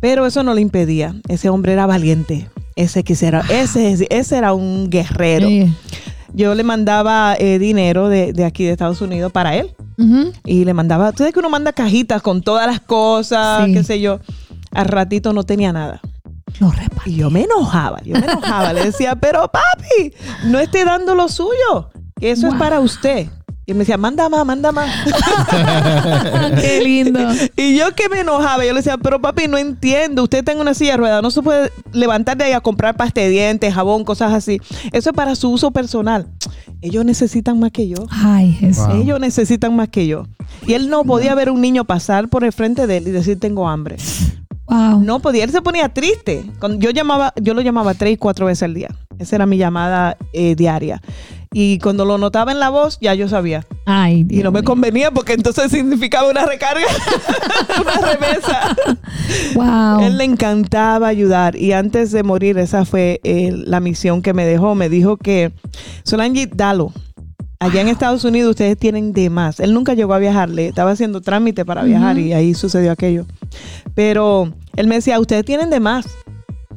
Pero eso no le impedía. Ese hombre era valiente. Ese, quisiera, ese, ese era un guerrero. Yo le mandaba eh, dinero de, de aquí de Estados Unidos para él. Y le mandaba, tú sabes que uno manda cajitas con todas las cosas, Sí. qué sé yo. Al ratito no tenía nada. Lo. Y yo me enojaba, yo me enojaba. Le decía, pero papi, no esté dando lo suyo, que eso es para usted. Y él me decía, manda más, manda más. Qué lindo. y yo que me enojaba, yo le decía, pero papi, no entiendo. Usted tiene una silla de ruedas, no se puede levantar de ahí a comprar pasta de dientes, jabón, cosas así. Eso es para su uso personal. Ellos necesitan más que yo. Ay, Jesús. Wow. Ellos necesitan más que yo. Y él no podía ver un niño pasar por el frente de él y decir, tengo hambre. Wow. No podía, él se ponía triste. Cuando yo llamaba, yo lo llamaba tres y cuatro veces al día. Esa era mi llamada eh, diaria. Y cuando lo notaba en la voz, ya yo sabía. Ay, Y Dios no me convenía porque entonces significaba una recarga, una remesa. Wow. Él le encantaba ayudar y antes de morir esa fue eh, la misión que me dejó. Me dijo que Solange, dalo. Allá en Estados Unidos ustedes tienen de más. Él nunca llegó a viajar, le estaba haciendo trámite para viajar y ahí sucedió aquello. Pero él me decía, ustedes tienen de más.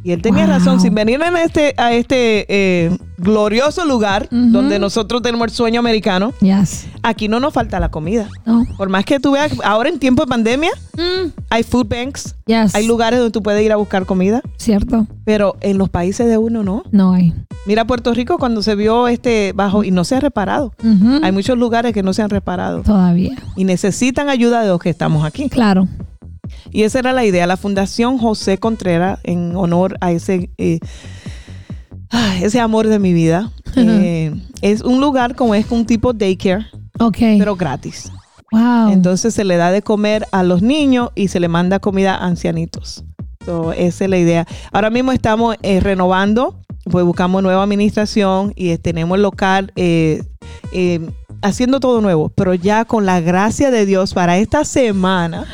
Y él tenía Wow. razón, sin venir en este, a este eh, glorioso lugar donde nosotros tenemos el sueño americano, Yes. aquí no nos falta la comida. No. Por más que tú veas, ahora en tiempo de pandemia, Mm, hay food banks, yes. hay lugares donde tú puedes ir a buscar comida, Cierto. pero en los países de uno no. No hay. Mira Puerto Rico cuando se vio este bajo y no se ha reparado. Hay muchos lugares que no se han reparado Todavía. y necesitan ayuda de los que estamos aquí. Claro. Y esa era la idea. La Fundación José Contreras, en honor a ese, eh, ah, ese amor de mi vida, eh, es un lugar como es un tipo daycare, Ok. pero gratis. wow. Entonces se le da de comer a los niños y se le manda comida a ancianitos. So, esa es la idea. Ahora mismo estamos eh, renovando, pues buscamos nueva administración y tenemos el local haciendo todo nuevo, pero ya con la gracia de Dios para esta semana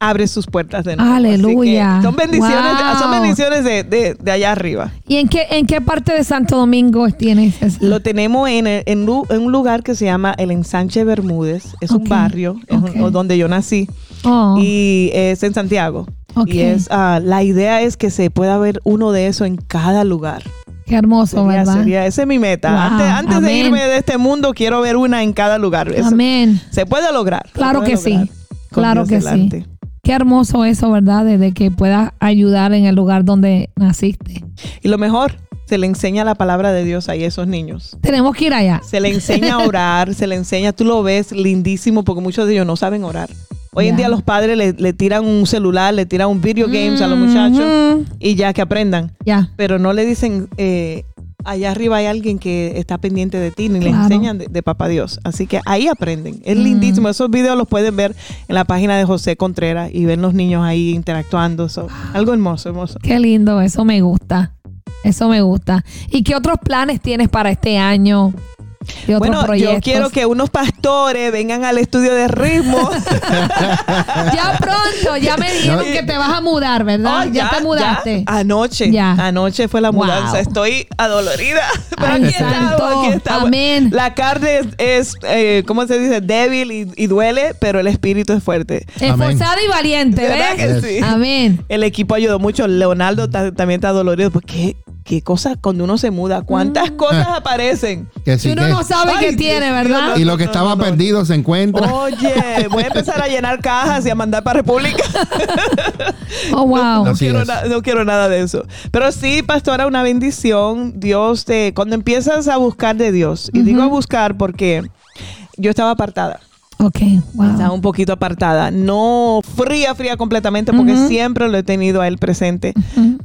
abre sus puertas de nuevo. Aleluya. son bendiciones, Wow. son bendiciones de, de- de allá arriba. ¿Y en qué, en qué parte de Santo Domingo tienes eso? Lo tenemos en, en un lugar que se llama el Ensanche Bermúdez. Es un barrio un- donde yo nací. Oh, y es en Santiago. Y es ah, la idea es que se pueda ver uno de esos en cada lugar. qué hermoso, Sería, ¿verdad? sería- esa es mi meta. Wow, antes antes de irme de este mundo, quiero ver una en cada lugar. Eso Amén. Se puede lograr. Claro que sí. con Claro Dios que delante. sí. Qué hermoso eso, ¿verdad? Desde que puedas ayudar en el lugar donde naciste. Y lo mejor, se le enseña la palabra de Dios ahí a esos niños. Tenemos que ir allá. Se le enseña a orar, se le enseña, tú lo ves lindísimo porque muchos de ellos no saben orar. Hoy en día los padres le, le tiran un celular, le tiran un video games a los muchachos y ya que aprendan. Ya. pero no le dicen eh, allá arriba hay alguien que está pendiente de ti les Claro. enseñan de, de papá Dios así que ahí aprenden es Mm. lindísimo esos videos los pueden ver en la página de José Contreras y ven los niños ahí interactuando so, algo hermoso hermoso Qué lindo, eso me gusta. Eso me gusta. ¿Y qué otros planes tienes para este año? ¿Qué otros bueno proyectos? yo quiero que unos pastores vengan al estudio de ritmo Ya pronto, ya me dijeron No. que te vas a mudar, ¿verdad? Oh, ya, te mudaste. ya. anoche Ya. anoche fue la Wow. mudanza estoy adolorida pero Ay, aquí estamos aquí estamos Amén. la carne es, es, eh, ¿cómo se dice? débil y, y duele pero el espíritu es fuerte Esforzada y valiente, ¿Verdad ¿ves? que sí? Amén. El equipo ayudó mucho. Leonardo ta- también está dolorido. Porque qué, cosas cuando uno se muda. Mm. ¿Cuántas cosas aparecen? Que sí Si uno que- no sabe Ay, qué tiene, Dios ¿verdad? y lo que no, estaba no, no. perdido se encuentra. Oye, voy a empezar a llenar cajas y a mandar para República. Oh, wow. Quiero, no quiero nada de eso. Pero sí, pastora, una bendición. Dios te. Cuando empiezas a buscar de Dios, y digo a buscar porque yo estaba apartada. Ok, Estaba wow. un poquito apartada. No fría, fría completamente, porque siempre lo he tenido a él presente.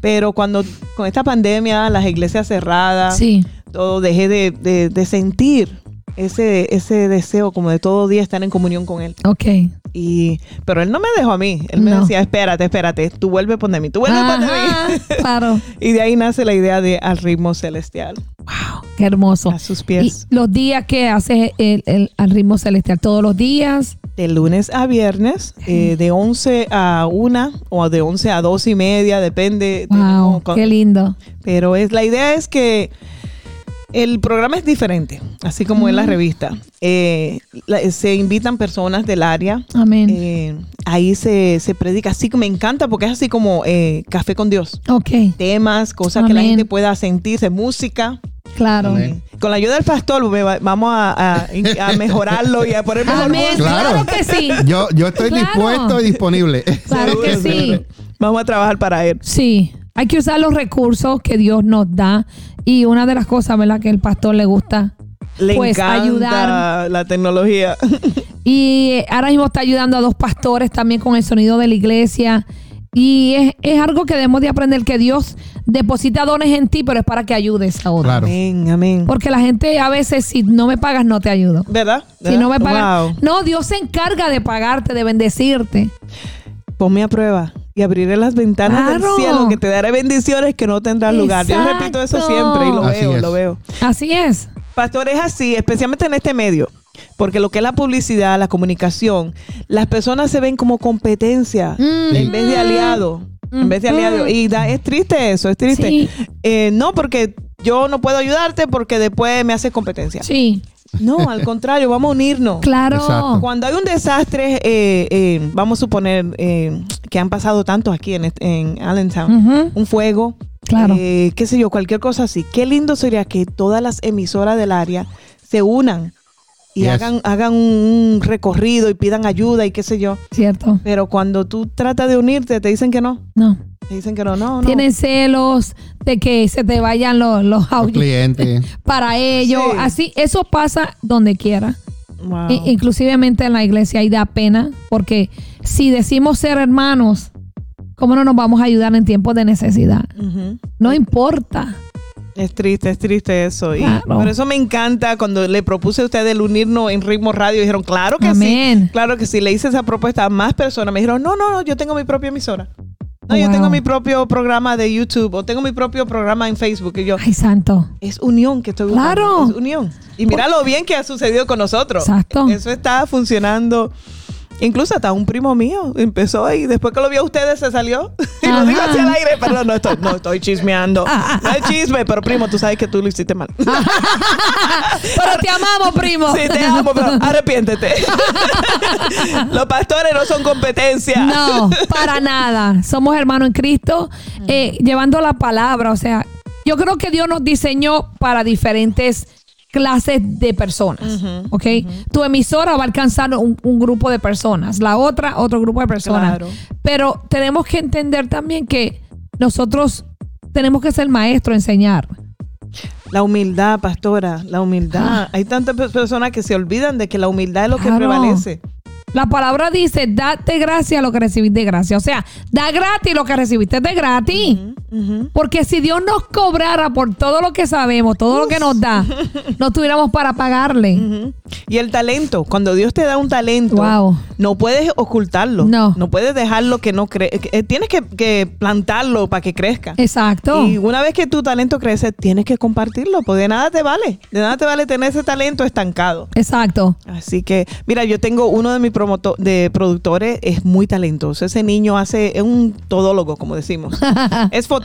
Pero cuando con esta pandemia, las iglesias cerradas, Sí. todo, dejé de, de- de sentir ese, ese deseo como de todo día estar en comunión con él. Ok. Y, pero él no me dejó a mí. Él me No. decía, espérate, espérate, tú vuelve a poner mí, tú vuelve a poner Ajá, mí. claro. y de ahí nace la idea de al ritmo celestial, qué hermoso. a sus Y pies. los días que haces el, el- al ritmo celestial, todos los días. De lunes a viernes, eh, de 11 a 1 o de 11 a 2 y media, depende. Wow, qué lindo. Pero es, la idea es que el programa es diferente, así como en la revista. Eh, la- se invitan personas del área. Amén. eh, ahí se, se predica. Así que me encanta porque es así como eh, café con Dios. ok, Temas, cosas que la gente pueda sentirse, música. Claro. Amén. Con la ayuda del pastor me va- vamos a, a- a mejorarlo y a poner mejor Amén. música. Claro. que sí. Yo, yo estoy Claro. dispuesto y disponible. Claro que sí. Vamos a trabajar para él. Sí, hay que usar los recursos que Dios nos da. Y una de las cosas, ¿verdad? Que el pastor le gusta Le pues encanta ayudar. la tecnología. Y ahora mismo está ayudando a dos pastores también con el sonido de la iglesia. Y es, es algo que debemos de aprender que Dios deposita dones en ti, pero es para que ayudes a otros. Claro. Amén, amén. Porque la gente a veces, si no me pagas, no te ayudo. ¿Verdad? Si no me pagas. Wow. No, Dios se encarga de pagarte, de bendecirte. Ponme a prueba y abriré las ventanas del cielo que te daré bendiciones que no tendrán lugar. Yo repito eso siempre y lo Así veo, es. lo veo. Así es. Pastor, es así, especialmente en este medio. Porque lo que es la publicidad, la comunicación, las personas se ven como competencia Mm. en vez de aliado. En vez de Mm. aliado. Y da- es triste eso, es triste. Sí. Eh, no, porque yo no puedo ayudarte porque después me haces competencia. Sí. No, al contrario, vamos a unirnos. Claro. Exacto. Cuando hay un desastre, eh, eh, vamos a suponer eh, que han pasado tantos aquí en, en Allentown, un fuego, Claro. eh, qué sé yo, cualquier cosa así. Qué lindo sería que todas las emisoras del área se unan y Yes. hagan, hagan un recorrido y pidan ayuda y qué sé yo. Cierto. Pero cuando tú tratas de unirte, te dicen que no. No. Te dicen que no, no, no. Tienen celos de que se te vayan los, los clientes. para ellos. Sí. Así, eso pasa donde quiera. Wow. I- inclusivemente en la iglesia y da pena porque si decimos ser hermanos, ¿cómo no nos vamos a ayudar en tiempos de necesidad? No importa. Es triste, es triste eso. Y Claro. por eso me encanta cuando le propuse a ustedes el unirnos en Ritmo Radio. Dijeron, claro que Amén. sí. Claro que sí. Le hice esa propuesta a más personas. Me dijeron, no, no, no, yo tengo mi propia emisora. No, yo tengo mi propio programa de YouTube o tengo mi propio programa en Facebook. Y yo, Ay, santo. es unión que estoy buscando. Claro. Es unión. Y mira lo bien que ha sucedido con nosotros. Exacto. Eso está funcionando. Incluso hasta un primo mío empezó y después que lo vio a ustedes se salió. y lo digo Ajá. hacia el aire, perdón, no estoy, no estoy chismeando. No es chisme, pero primo, tú sabes que tú lo hiciste mal. Pero te amamos, primo. Sí, te amo, pero arrepiéntete. Los pastores no son competencia. No, para nada. Somos hermanos en Cristo, eh, llevando la palabra. O sea, yo creo que Dios nos diseñó para diferentes clases de personas. ¿Ok? Tu emisora va a alcanzar un, un grupo de personas, la otra, otro grupo de personas. Claro. Pero tenemos que entender también que nosotros tenemos que ser maestros, enseñar. La humildad, pastora, la humildad. Ah. Hay tantas pe- personas que se olvidan de que la humildad es lo que prevalece. La palabra dice, date gracia lo que recibiste de gracia. O sea, da gratis lo que recibiste de gratis. Porque si Dios nos cobrara por todo lo que sabemos, todo lo que nos da, no tuviéramos para pagarle. Y el talento, cuando Dios te da un talento, Wow. no puedes ocultarlo. No. No puedes dejarlo que no que- eh, Tienes que, que plantarlo para que crezca. Exacto. Y una vez que tu talento crece, tienes que compartirlo, porque de nada te vale. De nada te vale tener ese talento estancado. Exacto. Así que, mira, yo tengo uno de mis de productores, es muy talentoso. Ese niño hace, es un todólogo, como decimos. es fotógrafo,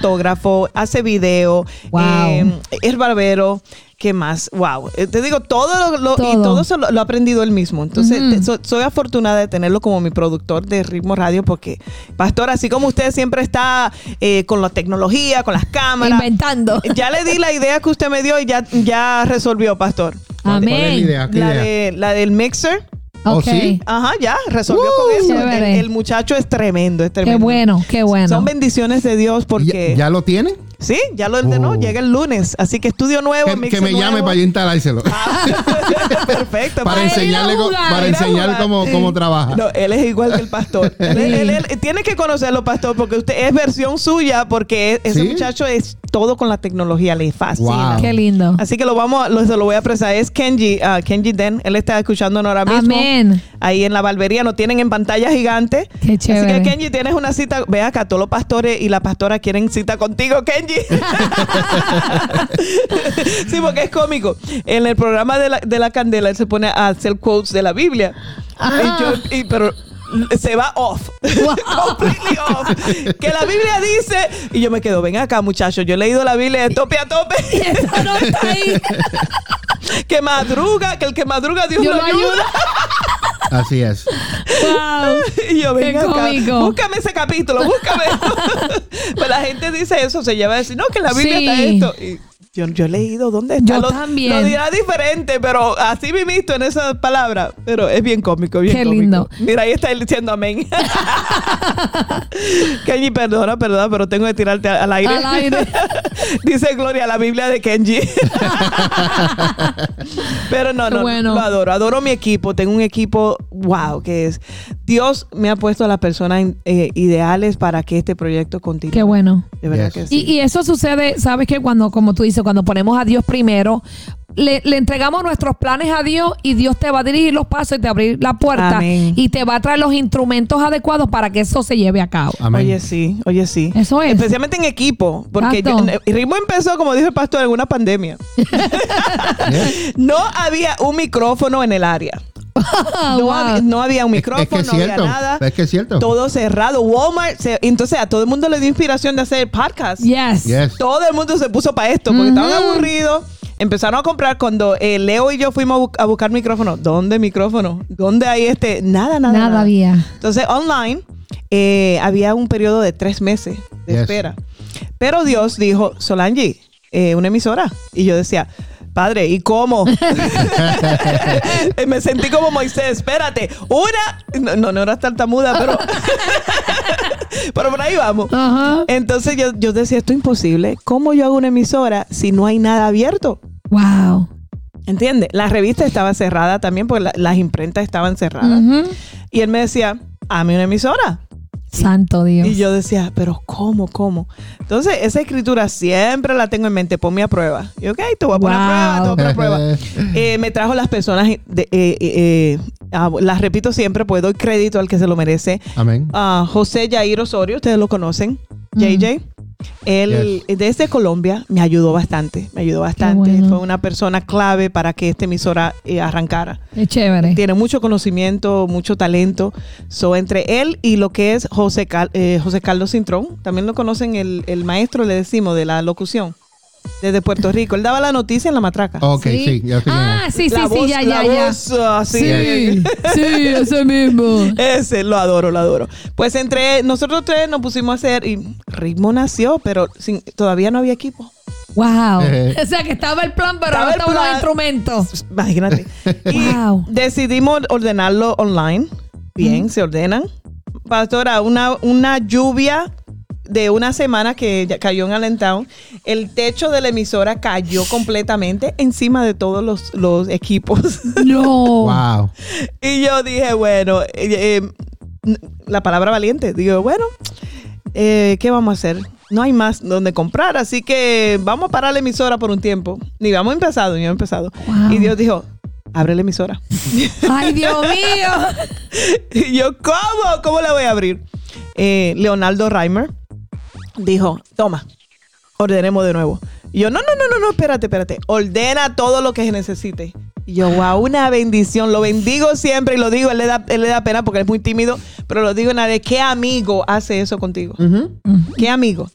hace video, Wow. eh, es barbero. ¿Qué más? Wow. Eh, te digo, todo lo, lo- y Todo. eso lo, lo ha aprendido él mismo. Entonces, Ujú. te- so- soy afortunada de tenerlo como mi productor de Ritmo Radio porque, pastor, así como usted siempre está eh, con la tecnología, con las cámaras. Inventando. Ya le di la idea que usted me dio y ya, ya resolvió, pastor. ¿Cuál es la Amén. idea? ¿Qué La, idea? de, la del mixer. ¿Oh, Ok. sí? Ajá, ya, resolvió Uh, con eso. El, muchacho es tremendo, es Qué tremendo. bueno, qué bueno. Son bendiciones de Dios ¿Ya, porque... ya lo tiene? Sí, ya lo ordenó, Oh. llega el lunes. Así que estudio nuevo, Que, que me llame para yo instalárselo. Perfecto. para enseñarle, jugar, para ir a enseñar jugar. cómo, cómo trabaja. No, él es igual que el pastor. Él- él- él- tiene que conocerlo, pastor, porque usted es versión suya, porque ese ¿Sí? muchacho es todo con la tecnología, le fascina. Wow. Qué lindo. Así que lo vamos, a- lo, se lo voy a prestar. Es Kenji, ah, Kenji Den. Él está escuchándonos ahora mismo. Amén. Ahí en la barbería, nos tienen en pantalla gigante. Qué chévere. Así que Kenji, tienes una cita. Ve acá, todos los pastores y la pastora quieren cita contigo, Kenji. sí, porque es cómico. En el programa de la, de la candela, él se pone a hacer quotes de la Biblia. Y yo- y- pero se va off. Wow. Completely off. Que la Biblia dice. Y yo me quedo, ven acá, muchachos. Yo he leído la Biblia de tope a tope. Eso no está ahí. que madruga, que el que madruga Dios, Dios lo ayuda. ayuda. Así es. Wow. Y yo, ven acá, cómico. búscame ese capítulo, búscame. pues la gente dice eso, se lleva a decir, no, que en la Biblia Sí. está esto. Y Yo, yo he leído dónde está. Yo lo, también. Lo dirá diferente, pero así me visto en esas palabras. Pero es bien cómico, bien Qué cómico. lindo. Mira, ahí está él diciendo amén. Kenji, perdona, perdona, pero tengo que tirarte al aire. Al aire. Dice Gloria, la Biblia de Kenji. pero no, no, bueno. lo adoro. Adoro mi equipo. Tengo un equipo, wow, que es. Dios me ha puesto a las personas eh, ideales para que este proyecto continúe. Qué bueno. De verdad Yes. que sí. Y, y eso sucede, ¿sabes qué? Cuando, como tú dices, cuando ponemos a Dios primero, le, le entregamos nuestros planes a Dios y Dios te va a dirigir los pasos y te va a abrir la puerta Amén. y te va a traer los instrumentos adecuados para que eso se lleve a cabo. Amén. Oye, sí, oye, sí. Eso es. Especialmente en equipo, porque yo- el ritmo empezó, como dijo el pastor, en una pandemia. No había un micrófono en el área. No, wow. había, no había un micrófono, es que es no había nada. Es que es cierto. Todo cerrado. Walmart, se- entonces a todo el mundo le dio inspiración de hacer podcast. Yes. Yes. Todo el mundo se puso para esto porque estaban Ujú. aburridos. Empezaron a comprar cuando eh, Leo y yo fuimos a, bu- a buscar micrófono. ¿Dónde micrófono? ¿Dónde hay este? Nada, nada. Nada había. Entonces, online eh, había un periodo de tres meses de Yes. espera. Pero Dios dijo, Solange, eh, una emisora. Y yo decía, Padre, ¿y cómo? Me sentí como Moisés, espérate, una, no, no, no era tartamuda, pero, pero por ahí vamos. Ajá. Entonces yo, yo decía, esto es imposible. ¿Cómo yo hago una emisora si no hay nada abierto? Wow. ¿Entiendes? La revista estaba cerrada también porque la- las imprentas estaban cerradas. Y él me decía, hazme una emisora. Santo Dios. Y yo decía, pero ¿cómo, cómo? Entonces, esa escritura siempre la tengo en mente, ponme a prueba. Y ok, te voy a poner a prueba, te voy a poner a prueba. Eh, me trajo las personas, de- eh, eh, ah, las repito siempre, pues doy crédito al que se lo merece. Amén. Ah, José Jair Osorio, ustedes lo conocen, Mm. JJ. Él desde Colombia me ayudó bastante, me ayudó bastante. bueno. Fue una persona clave para que esta emisora eh, arrancara Qué chévere. tiene mucho conocimiento, mucho talento. So, entre él y lo que es José, Cal- eh, José Carlos Cintrón, también lo conocen el, el maestro, le decimos, de la locución, desde Puerto Rico. Él daba la noticia en la matraca. Ok, sí, ya sé quién Ah, es. sí, sí, La sí, voz- ya, la ya, ya. voz, ah, sí. Sí, sí, ese mismo. Ese lo adoro, lo adoro. Pues entre nosotros tres nos pusimos a hacer y Ritmo nació, pero sin, todavía no había equipo. Wow. Eh. o sea que estaba el plan, pero Estaba no estaban los instrumentos. Imagínate. Y Wow. decidimos ordenarlo online. Bien, se ordenan. Pastora, una, una lluvia de una semana que ya cayó en Allentown, el techo de la emisora cayó completamente encima de todos los, los equipos. No. Wow. y yo dije, bueno, eh, eh, la palabra valiente. Digo, bueno, eh, ¿qué vamos a hacer? No hay más donde comprar, así que vamos a parar la emisora por un tiempo. Ni vamos empezado, ni hemos empezado. Wow. Y Dios dijo, abre la emisora. Ay, Dios mío. Y yo, ¿cómo? ¿Cómo la voy a abrir? Eh, Leonardo Reimer dijo, toma, ordenemos de nuevo. Y yo, no, no, no, no, no, espérate, espérate. Ordena todo lo que se necesite. Y yo, wow, una bendición. Lo bendigo siempre y lo digo, él le da, él le da pena porque es muy tímido, pero lo digo en la de, ¿qué amigo hace eso contigo? ¿Qué amigo?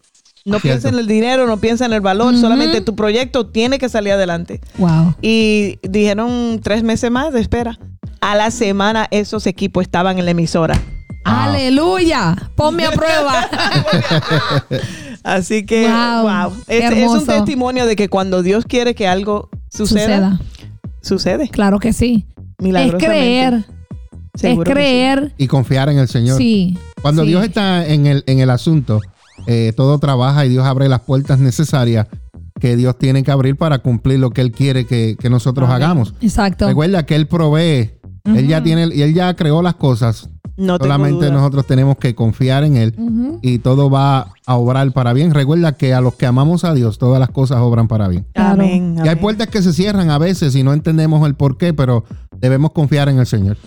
No Cierto. piensa en el dinero, no piensa en el valor, solamente tu proyecto tiene que salir adelante. Wow. Y dijeron tres meses más de espera. A la semana esos equipos estaban en la emisora. Aleluya. Ponme a prueba. Así que, Wow, Es, es un testimonio de que cuando Dios quiere que algo suceda, Suceda. sucede. Claro que sí. Es creer. Seguro es sí. creer. Y confiar en el Señor. Sí. Cuando sí. Dios está en el, en el asunto, eh, todo trabaja y Dios abre las puertas necesarias que Dios tiene que abrir para cumplir lo que Él quiere que, que nosotros Amén. hagamos. Exacto. Recuerda que Él provee, Él ya tiene, y Él ya creó las cosas. No Solamente nosotros tenemos que confiar en Él y todo va a obrar para bien. Recuerda que a los que amamos a Dios, todas las cosas obran para bien. Amén, Y hay puertas que se cierran a veces y no entendemos el por qué, pero debemos confiar en el Señor.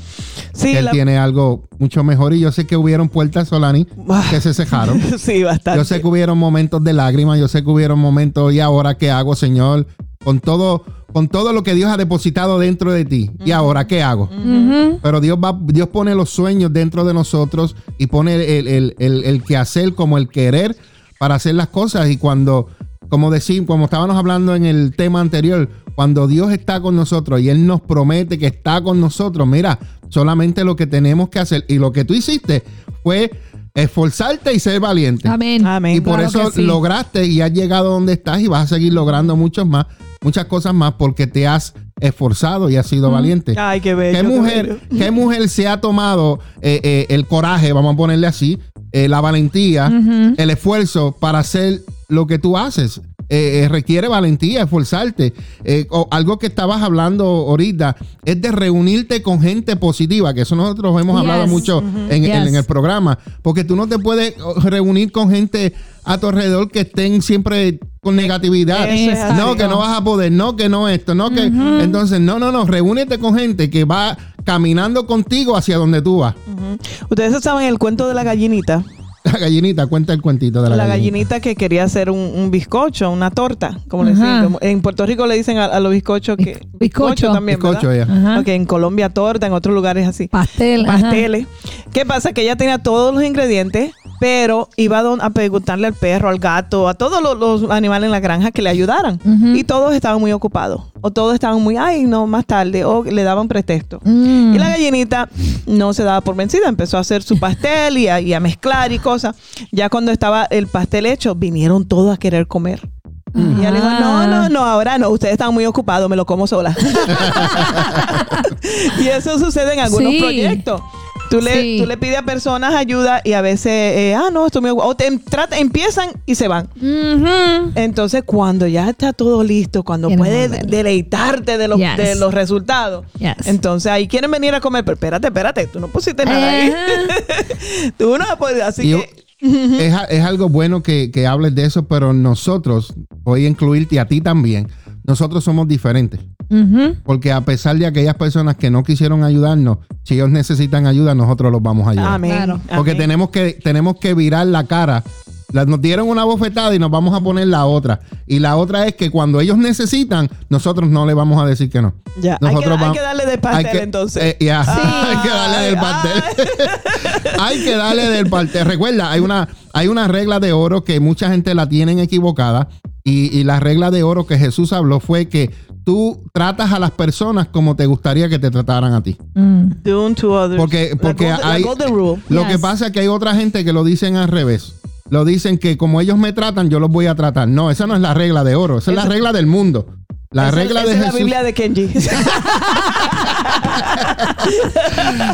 Sí, que Él la- tiene algo mucho mejor. Y yo sé que hubieron puertas, Solani, que se cejaron. sí, bastante. Yo sé que hubieron momentos de lágrimas, yo sé que hubieron momentos, ¿y ahora qué hago, Señor? Con todo, con todo lo que Dios ha depositado dentro de ti. ¿Y ahora qué hago? Pero Dios va, Dios pone los sueños dentro de nosotros y pone el, el, el, el quehacer como el querer para hacer las cosas. Y cuando, como decimos, como estábamos hablando en el tema anterior, cuando Dios está con nosotros y Él nos promete que está con nosotros, mira, solamente lo que tenemos que hacer y lo que tú hiciste fue esforzarte y ser valiente. Amén. Amén. Y por Claro eso sí. lograste y has llegado donde estás y vas a seguir logrando muchos más, muchas cosas más porque te has esforzado y has sido valiente. Ay, qué bello. ¿Qué mujer. ¿Qué mujer se ha tomado eh, eh, el coraje, vamos a ponerle así, eh, la valentía, el esfuerzo para hacer lo que tú haces? Eh, eh, requiere valentía, esforzarte. Eh, o algo que estabas hablando ahorita es de reunirte con gente positiva, que eso nosotros hemos hablado Yes. mucho en, el programa, porque tú no te puedes oh, reunir con gente a tu alrededor que estén siempre con negatividad. No, que no vas a poder, no, que no esto, no, que... Entonces, no, no, no, reúnete con gente que va caminando contigo hacia donde tú vas. Ustedes saben el cuento de la gallinita. La gallinita, cuenta el cuentito de la, La, gallinita. gallinita que quería hacer un, un bizcocho, una torta, como le dicen. En Puerto Rico le dicen a, a los bizcochos que Bizcocho. también, Bizcocho, ¿verdad? Ok, en Colombia torta, en otros lugares así. Pastel. ajá. Pasteles. ¿Qué pasa? Que ella tenía todos los ingredientes, pero iba a, preguntarle al perro, al gato, a todos los, los animales en la granja que le ayudaran. Y todos estaban muy ocupados. O todos estaban muy, ay, no, más tarde. O le daban pretexto. Mm. Y la gallinita no se daba por vencida, empezó a hacer su pastel y a, y a mezclar y cosas. Ya cuando estaba el pastel hecho, vinieron todos a querer comer. Y ella le dijo, no, no, no, ahora no, ustedes están muy ocupados, me lo como sola. y eso sucede en algunos Sí. proyectos. Tú le, Sí. tú le pides a personas ayuda y a veces, eh, ah, no, muy ocupado. O te em- trata- empiezan y se van. Entonces, cuando ya está todo listo, cuando Quieren puedes deleitarte de los, Yes. de los resultados, Yes. entonces ahí quieren venir a comer, pero espérate, espérate, tú no pusiste nada ahí. tú no puedes, así Y que... es, es algo bueno que, que hables de eso, pero nosotros, voy a incluirte a ti también, nosotros somos diferentes. Porque a pesar de aquellas personas que no quisieron ayudarnos, si ellos necesitan ayuda, nosotros los vamos a ayudar. Amén. Claro. Porque amén. tenemos que, tenemos que virar la cara. Nos dieron una bofetada y nos vamos a poner la otra. Y la otra es que cuando ellos necesitan, nosotros no le vamos a decir que no. Ya, hay que, hay darle de pastel que- entonces. eh, ya, Sí. hay que darle del pastel. hay que darle del pastel. Recuerda, hay una, hay una regla de oro que mucha gente la tienen equivocada. Y, y la regla de oro que Jesús habló fue que tú tratas a las personas como te gustaría que te trataran a ti. Mm. Unto others. Porque, La porque golden- la hay. rule. Lo Yes. que pasa es que hay otra gente que lo dicen al revés. Lo dicen que como ellos me tratan, yo los voy a tratar. No, esa no es la regla de oro. Esa es la regla del mundo. La Esa- regla esa de es la Jesús. Biblia de Kenji.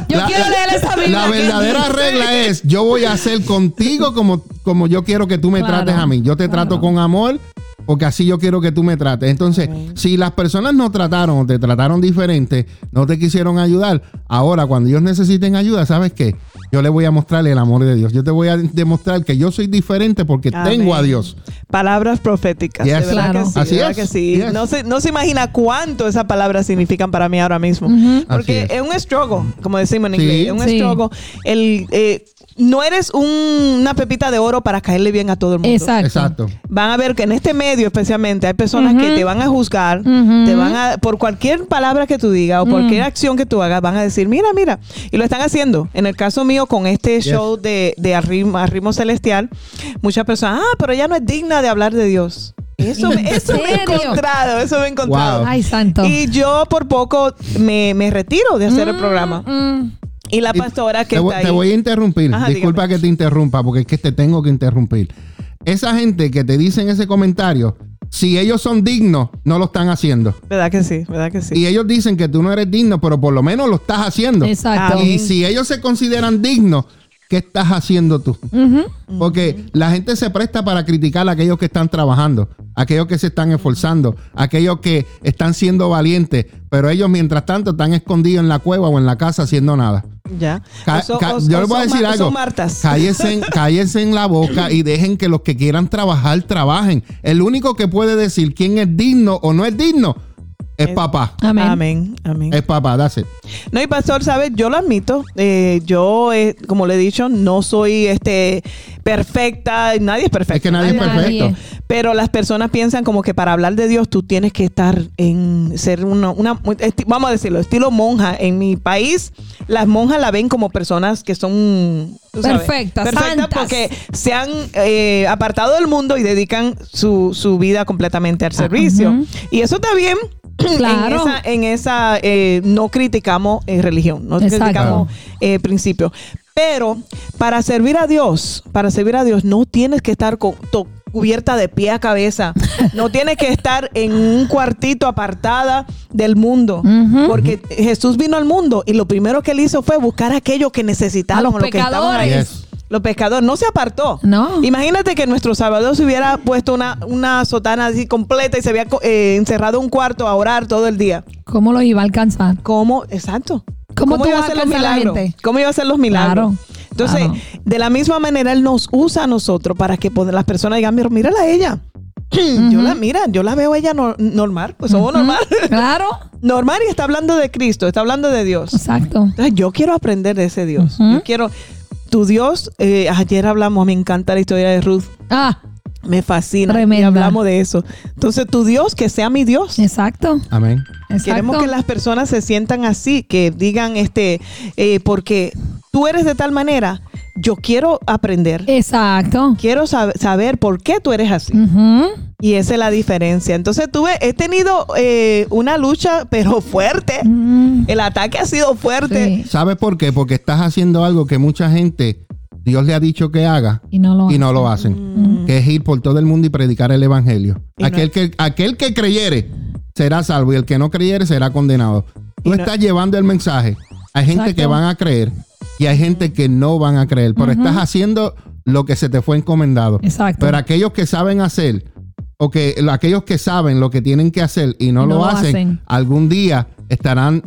Yo La- quiero leer esa Biblia. La verdadera regla es, yo voy a hacer contigo como, como yo quiero que tú me Claro, trates a mí. Yo te trato con amor porque así yo quiero que tú me trates. Entonces, si las personas no trataron o te trataron diferente, no te quisieron ayudar, ahora cuando ellos necesiten ayuda, ¿sabes qué? Yo le voy a mostrar el amor de Dios. Yo te voy a demostrar que yo soy diferente porque Amén. tengo a Dios. Palabras proféticas. Yes. De verdad Claro. que sí. Así de verdad es. que sí. Yes. No, se, no se imagina cuánto esas palabras significan para mí ahora mismo. Porque es. es. un struggle, como decimos en Sí. inglés. Es un Sí. struggle. El, eh, no eres un- una pepita de oro para caerle bien a todo el mundo. Exacto. Exacto. Van a ver que en este medio especialmente hay personas que te van a juzgar, te van a, por cualquier palabra que tú digas o cualquier acción que tú hagas, van a decir, mira, mira, y lo están haciendo. En el caso mío, con este Yes. show de, de Arritmo Celestial, muchas personas, ah, pero ella no es digna de hablar de Dios. Eso, ¿En eso me he encontrado, eso me he encontrado. Wow. Ay, santo. Y yo por poco me, me retiro de hacer el Mm, programa. mm. Y la Y pastora que te, voy, está te ahí. voy a interrumpir. Ajá, Disculpa dígame. que te interrumpa, porque es que te tengo que interrumpir. Esa gente que te dicen ese comentario, si ellos son dignos, no lo están haciendo. ¿Verdad que sí? ¿Verdad que sí? Y ellos dicen que tú no eres digno, pero por lo menos lo estás haciendo. Exacto. Y si ellos se consideran dignos, ¿qué estás haciendo tú? Porque la gente se presta para criticar a aquellos que están trabajando, aquellos que se están esforzando, aquellos que están siendo valientes, pero ellos mientras tanto están escondidos en la cueva o en la casa haciendo nada. Ya. Ca- yo les voy a decir algo. Cállense, cállense en la boca y dejen que los que quieran trabajar, trabajen. El único que puede decir quién es digno o no es digno es papá. Amén. Amén. Amén. Es papá, that's it. No, y pastor, ¿sabes? Yo lo admito. eh, yo, eh, como le he dicho, no soy este perfecta. Nadie es perfecto. Es que nadie es Nadie. perfecto. Pero las personas piensan como que para hablar de Dios tú tienes que estar en ser una, una esti- vamos a decirlo, estilo monja. En mi país, las monjas la ven como personas que son Perfectas, perfectas santas. porque se han eh, apartado del mundo y dedican su, su vida completamente al servicio. Y eso está bien. Claro. En esa, en esa, eh, no criticamos eh, religión, no Exacto. criticamos eh, principios. Pero para servir a Dios, para servir a Dios, no tienes que estar con, to- cubierta de pie a cabeza. No tienes que estar en un cuartito apartada del mundo. Porque Jesús vino al mundo y lo primero que él hizo fue buscar a aquellos que necesitaban, A los los que estaban ahí. Yes. Los pescadores no se apartó. No. Imagínate que nuestro Salvador se hubiera puesto una, una sotana así completa y se había eh, encerrado en un cuarto a orar todo el día. ¿Cómo los iba a alcanzar? ¿Cómo? Exacto. ¿Cómo tú iba a a la milagros? ¿Cómo iba a hacer los milagros? Claro, Entonces, claro. de la misma manera, Él nos usa a nosotros para que las personas digan, mira, mírala a ella. yo la, mira, yo la veo a ella no- normal, pues somos normal. Claro. normal y está hablando de Cristo, está hablando de Dios. Exacto. Entonces, yo quiero aprender de ese Dios. Yo quiero, tu Dios, eh, ayer hablamos, me encanta la historia de Ruth. Ah, Me fascina. Tremenda. Y hablamos de eso. Entonces, tu Dios, que sea mi Dios. exacto. Amén. exacto. Queremos que las personas se sientan así, que digan, este, eh, porque tú eres de tal manera, yo quiero aprender, Exacto. quiero sab- saber por qué tú eres así. Y esa es la diferencia. Entonces, tuve, he tenido eh, una lucha, pero fuerte. Mm. El ataque ha sido fuerte. Sí. ¿Sabes por qué? Porque estás haciendo algo que mucha gente, Dios le ha dicho que haga Y no lo y no lo hacen. Que es ir por todo el mundo y predicar el evangelio. Y no- Aquel, que, aquel que creyere será salvo y el que no creyere será condenado. Tú no- estás llevando el mensaje. Hay gente Exacto. que van a creer y hay gente que no van a creer, pero estás haciendo lo que se te fue encomendado. Exacto. Pero aquellos que saben hacer, o que aquellos que saben lo que tienen que hacer y no, lo, hacen, hacen. algún día estarán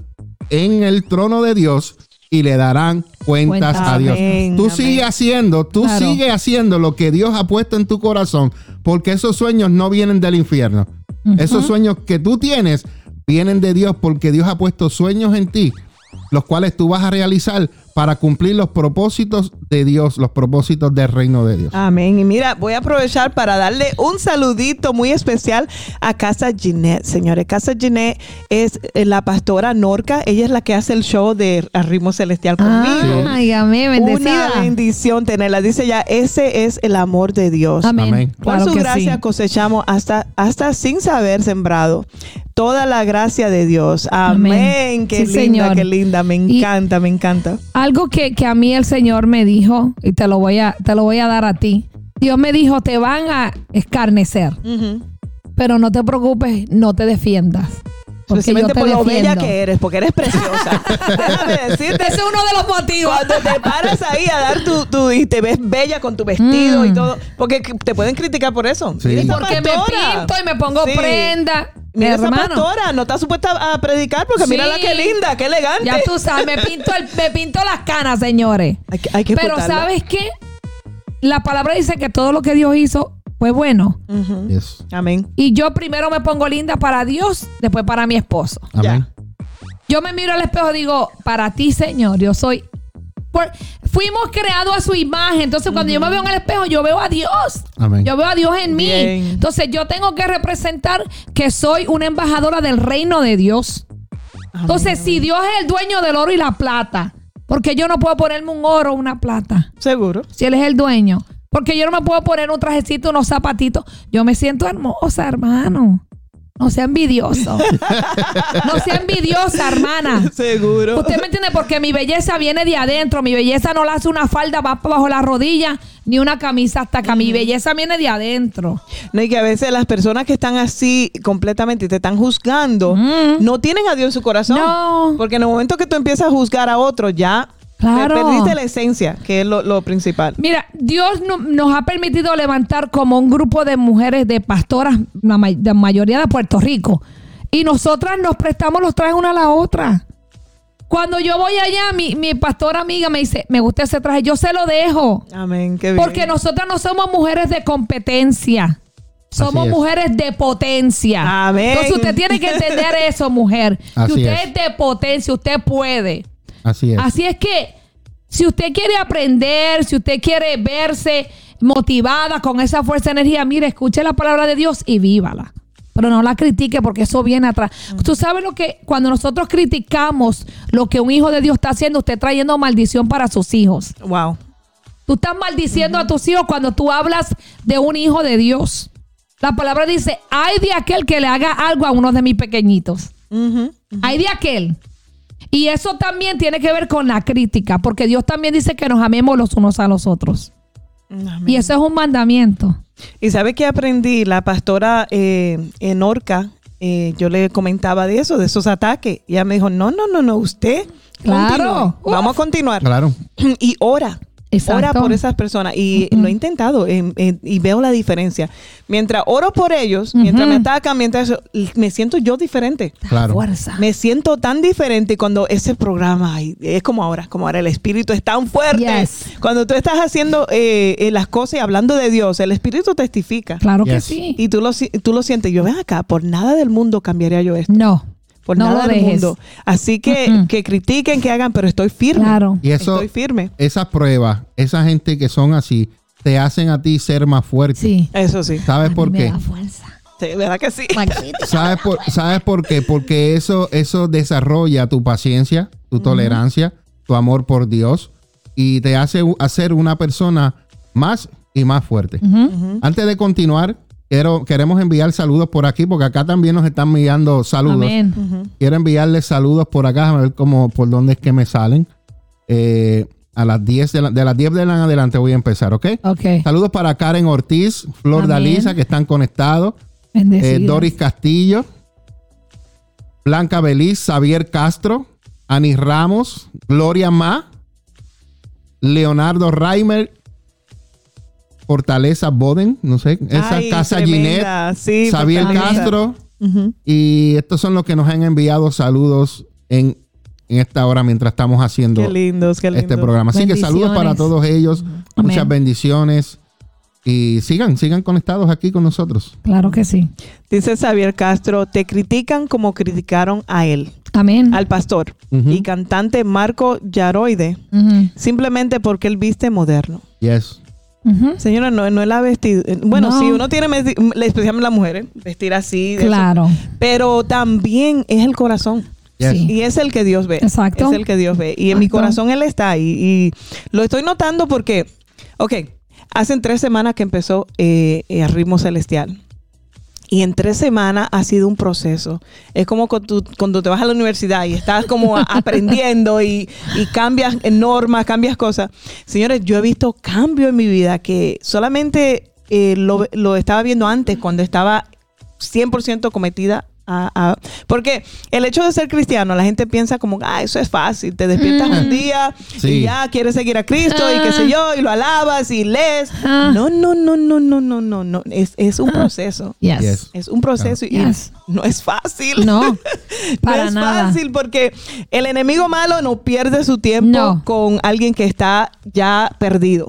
en el trono de Dios y le darán cuentas a Dios. Tú amén. sigue haciendo, tú Claro. sigue haciendo lo que Dios ha puesto en tu corazón, porque esos sueños no vienen del infierno. Esos sueños que tú tienes vienen de Dios porque Dios ha puesto sueños en ti, los cuales tú vas a realizar para cumplir los propósitos de Dios, los propósitos del reino de Dios. Amén. Y mira, voy a aprovechar para darle un saludito muy especial a Casa Ginette, señores. Casa Ginette es eh, la pastora Norca. Ella es la que hace el show de Ritmo Celestial conmigo. Ay, amén, bendecida. Una bendición tenerla. Dice ya, ese es el amor de Dios. Amén. Amén. Por Claro su que gracia sí. cosechamos hasta, hasta sin saber sembrado. Toda la gracia de Dios. Amén. Amén. Qué Sí, linda, Señor. qué linda. Me Y- encanta, me encanta. Algo que, que a mí el Señor me dijo, y te lo voy a, te lo voy a dar a ti. Dios me dijo, te van a escarnecer, pero no te preocupes, no te defiendas. Porque yo Especialmente te por lo bella defiendo. que eres, porque eres preciosa. Déjame decirte. Ese es uno de los motivos. Cuando te paras ahí a dar tu, tu- y te ves bella con tu vestido y Mm. todo, porque te pueden criticar por eso. Sí. Porque me pinto y me pongo Sí. prenda. Mira esa hermano. pastora, no está supuesta a predicar porque Sí. mírala qué linda, qué elegante. Ya tú sabes, me pinto, el- me pinto las canas, señores. Hay que, hay que Pero escucharla. ¿sabes qué? La palabra dice que todo lo que Dios hizo fue bueno. Yes. Amén. Y yo primero me pongo linda para Dios, después para mi esposo. Amén. Yo me miro al espejo y digo, para ti, Señor, yo soy... por- fuimos creados a su imagen. Entonces, cuando yo me veo en el espejo, yo veo a Dios. Amén. Yo veo a Dios en mí. Bien. Entonces, yo tengo que representar que soy una embajadora del reino de Dios. Entonces, si Dios es el dueño del oro y la plata, porque yo no puedo ponerme un oro o una plata, Seguro. si Él es el dueño. Porque yo no me puedo poner un trajecito, unos zapatitos. Yo me siento hermosa, hermano. No sea envidioso. no sea envidiosa, hermana. Seguro. Usted me entiende, porque mi belleza viene de adentro. Mi belleza no la hace una falda va bajo la rodilla, ni una camisa hasta acá. Mi belleza viene de adentro. No, y que a veces las personas que están así completamente y te están juzgando, Mm. no tienen a Dios en su corazón. No. Porque en el momento que tú empiezas a juzgar a otro, ya Claro. te perdiste la esencia, que es lo, lo principal. Mira, Dios no- nos ha permitido levantar como un grupo de mujeres, de pastoras, la, ma- la mayoría de Puerto Rico. Y nosotras nos prestamos los trajes una a la otra. Cuando yo voy allá, mi, mi pastora amiga me dice, me gusta ese traje, yo se lo dejo. Amén, qué bien. Porque nosotras no somos mujeres de competencia. Somos mujeres de potencia. Amén. Entonces usted tiene que entender eso, mujer. Así que usted es. es. de potencia, usted puede. Así es. Así es que si usted quiere aprender, si usted quiere verse motivada con esa fuerza de energía, mire, escuche la palabra de Dios y vívala. Pero no la critique porque eso viene atrás. Tú sabes lo que cuando nosotros criticamos lo que un hijo de Dios está haciendo, usted trayendo maldición para sus hijos. Wow. Tú estás maldiciendo a tus hijos cuando tú hablas de un hijo de Dios. La palabra dice, hay de aquel que le haga algo a uno de mis pequeñitos. Hay de aquel Y eso también tiene que ver con la crítica, porque Dios también dice que nos amemos los unos a los otros. Amén. Y eso es un mandamiento. Y sabe que aprendí, la pastora eh, en Orca, eh, yo le comentaba de eso, de esos ataques. Y ella me dijo, no, no, no, no, usted. Claro. continúe. Vamos a continuar. Claro. Y ora. Exacto. Ora por esas personas. Y lo he intentado em, em, y veo la diferencia. Mientras oro por ellos, mientras me atacan, mientras eso, me siento yo diferente. Claro. Fuerza. Me siento tan diferente cuando ese programa, ay, es como ahora, como ahora el espíritu es tan fuerte. Yes. Cuando tú estás haciendo eh, eh, las cosas y hablando de Dios, el espíritu testifica. Claro que Yes. sí. Y tú lo, si- tú lo sientes. Yo ven acá, por nada del mundo cambiaría yo esto. No. Por no nada lo del mundo. Así que, que critiquen, que hagan, pero estoy firme. Claro. Y eso, Estoy firme. esas pruebas, esa gente que son así, te hacen a ti ser más fuerte. Sí. Eso sí. ¿Sabes A por mí me qué? da fuerza. Sí, ¿Verdad que sí? ¿Sabes por, ¿Sabes por qué? Porque eso, eso desarrolla tu paciencia, tu tolerancia, tu amor por Dios y te hace hacer una persona más y más fuerte. Antes de continuar, quiero, queremos enviar saludos por aquí, porque acá también nos están enviando saludos. Amén. Quiero enviarles saludos por acá, a ver cómo, por dónde es que me salen. Eh, a las 10 de, la- de las 10 de la en adelante voy a empezar, ¿ok? Ok. Saludos para Karen Ortiz, Flor Amén. Dalisa, que están conectados. Eh. Doris Castillo, Blanca Beliz, Xavier Castro, Ani Ramos, Gloria Ma, Leonardo Reimer, Fortaleza Boden, no sé, esa Ay, casa tremenda. Ginette, Sí, Xavier Fortaleza. Castro, y estos son los que nos han enviado saludos en, en esta hora mientras estamos haciendo Qué lindos, qué lindos. este programa. Así que saludos para todos ellos, Amén. muchas bendiciones y sigan, sigan conectados aquí con nosotros. Claro que sí. Dice Xavier Castro, te critican como criticaron a él, Amén. al pastor y cantante Marco Yaroide, simplemente porque él viste moderno. Yes. Señora, no, no es la vestida. Bueno, No. sí, uno tiene, especialmente las mujeres, vestir así. de eso. Claro. Pero también es el corazón. Yes. Sí. Y es el que Dios ve. Exacto. Es el que Dios ve. Y en mi corazón Él está ahí. Y lo estoy notando porque, ok, hacen tres semanas que empezó eh, eh, Ritmo Celestial. Y en tres semanas ha sido un proceso. Es como cuando te vas a la universidad y estás como aprendiendo y, y cambias normas, cambias cosas. Señores, yo he visto cambio en mi vida que solamente eh, lo, lo estaba viendo antes cuando estaba 100% cometida a, a- porque el hecho de ser cristiano, la gente piensa como, ah, eso es fácil, te despiertas un día Sí. y ya quieres seguir a Cristo y qué sé yo, y lo alabas y lees. Ah. No, no, no, no, no, no, no, no, es, es un proceso. Yes. Yes. Es un proceso y Yes. no es fácil. No, para no es nada. fácil porque el enemigo malo no pierde su tiempo No. con alguien que está ya perdido.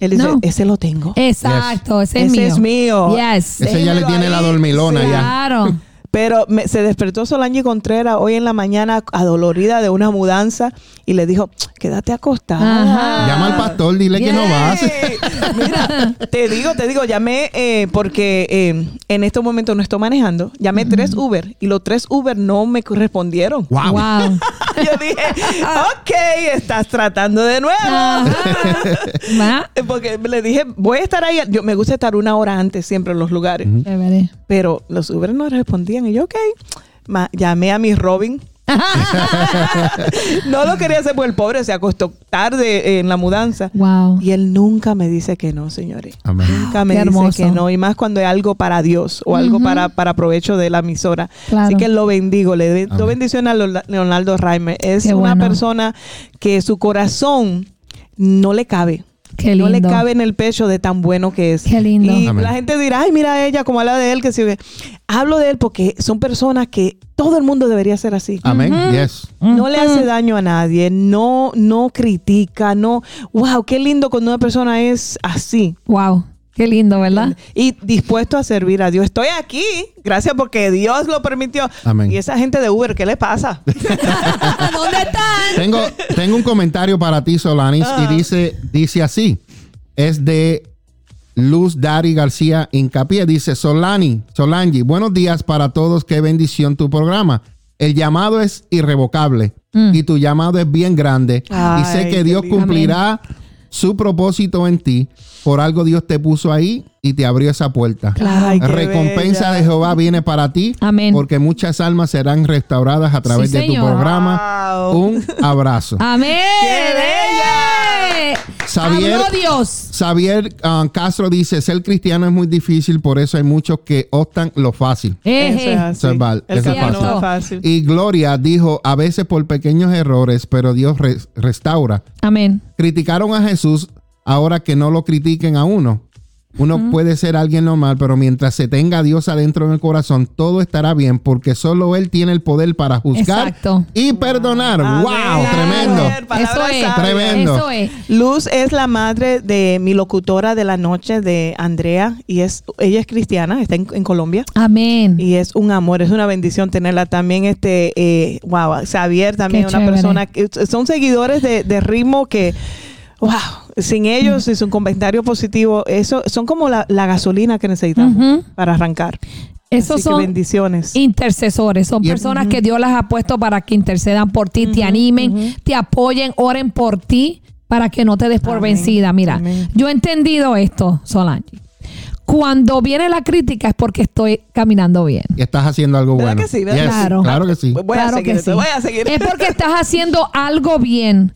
Él dice, No. ese lo tengo. Exacto, ese es Ese mío. es mío. Yes. Ese ya le tiene la dormilona ya. Claro. Pero me- se despertó Solange Contreras hoy en la mañana adolorida de una mudanza y le dijo, quédate acostada. Ajá. Llama al pastor, dile que no vas. Mira, te digo, te digo, llamé eh, porque eh, en estos momentos no estoy manejando. Llamé tres Uber y los tres Uber no me respondieron. Wow. Wow. Yo dije, ok, estás tratando de nuevo. Porque le dije, voy a estar ahí. Yo me gusta estar una hora antes siempre en los lugares. Pero los Uber no respondían. Y yo, ok. Ma- llamé a mi Robin. no lo quería hacer porque el pobre se acostó tarde en la mudanza. Wow. Y él nunca me dice que no, señores. Amén. Nunca me Qué dice hermoso. que no. Y más cuando es algo para Dios o algo para, para provecho de la emisora. Claro. Así que lo bendigo. Le doy bendición a Leonardo- Reimer. Es una persona que su corazón no le cabe. Qué No le lindo. cabe en el pecho de tan bueno que es. Qué lindo. Y Amén. la gente dirá, ay, mira a ella, como habla de él, que si Hablo de él porque son personas que todo el mundo debería ser así. Amén. Yes. No le hace daño a nadie, no, no critica, no. Wow, qué lindo cuando una persona es así Wow. Qué lindo, ¿verdad? y dispuesto a servir a Dios. Estoy aquí, gracias porque Dios lo permitió. Amén. Y esa gente de Uber, ¿qué le pasa? ¿Dónde están? Tengo, tengo un comentario para ti, Solanis, Ah. y dice, dice así. Es de Luz Dari García Incapié. Dice, Solani, Solangi, buenos días para todos. Qué bendición tu programa. El llamado es irrevocable Mm. y tu llamado es bien grande. y sé que Dios cumplirá su propósito en ti. Por algo Dios te puso ahí y te abrió esa puerta. Ay, Recompensa bella. de Jehová viene para ti. Amén. Porque muchas almas serán restauradas a través Sí, de tu programa. Wow. Un abrazo. Amén. ¡Qué bella! Xavier- Habló Dios. Xavier ah, Castro dice, ser cristiano es muy difícil, por eso hay muchos que optan lo fácil. Eso es así. Eso es val- eso es fácil. no es fácil. Y Gloria dijo, a veces por pequeños errores, pero Dios re- restaura. Amén. Criticaron a Jesús, ahora que no lo critiquen a uno. Uno puede ser alguien normal, pero mientras se tenga a Dios adentro en el corazón, todo estará bien, porque solo Él tiene el poder para juzgar Exacto. y perdonar. ¡Wow! Tremendo. Eso es. sabia. Tremendo. Eso es. Luz es la madre de mi locutora de la noche, de Andrea, y es ella es cristiana, está en, en Colombia. Amén. Y es un amor, es una bendición tenerla también. Este, eh, wow, Xavier también, Qué una chévere. persona que son seguidores de, de ritmo que, wow, sin ellos y su comentario positivo, eso son como la, la gasolina que necesitamos para arrancar. Esos Así que son bendiciones. intercesores, son personas que Dios las ha puesto para que intercedan por ti, te animen, te apoyen, oren por ti para que no te des por Amén, vencida. Mira, amén. yo he entendido esto, Solange. Cuando viene la crítica es porque estoy caminando bien. Y estás haciendo algo ¿Verdad bueno. que sí? Claro. Claro que sí. Voy Claro a seguir, que sí. voy a seguir. Es porque estás haciendo algo bien.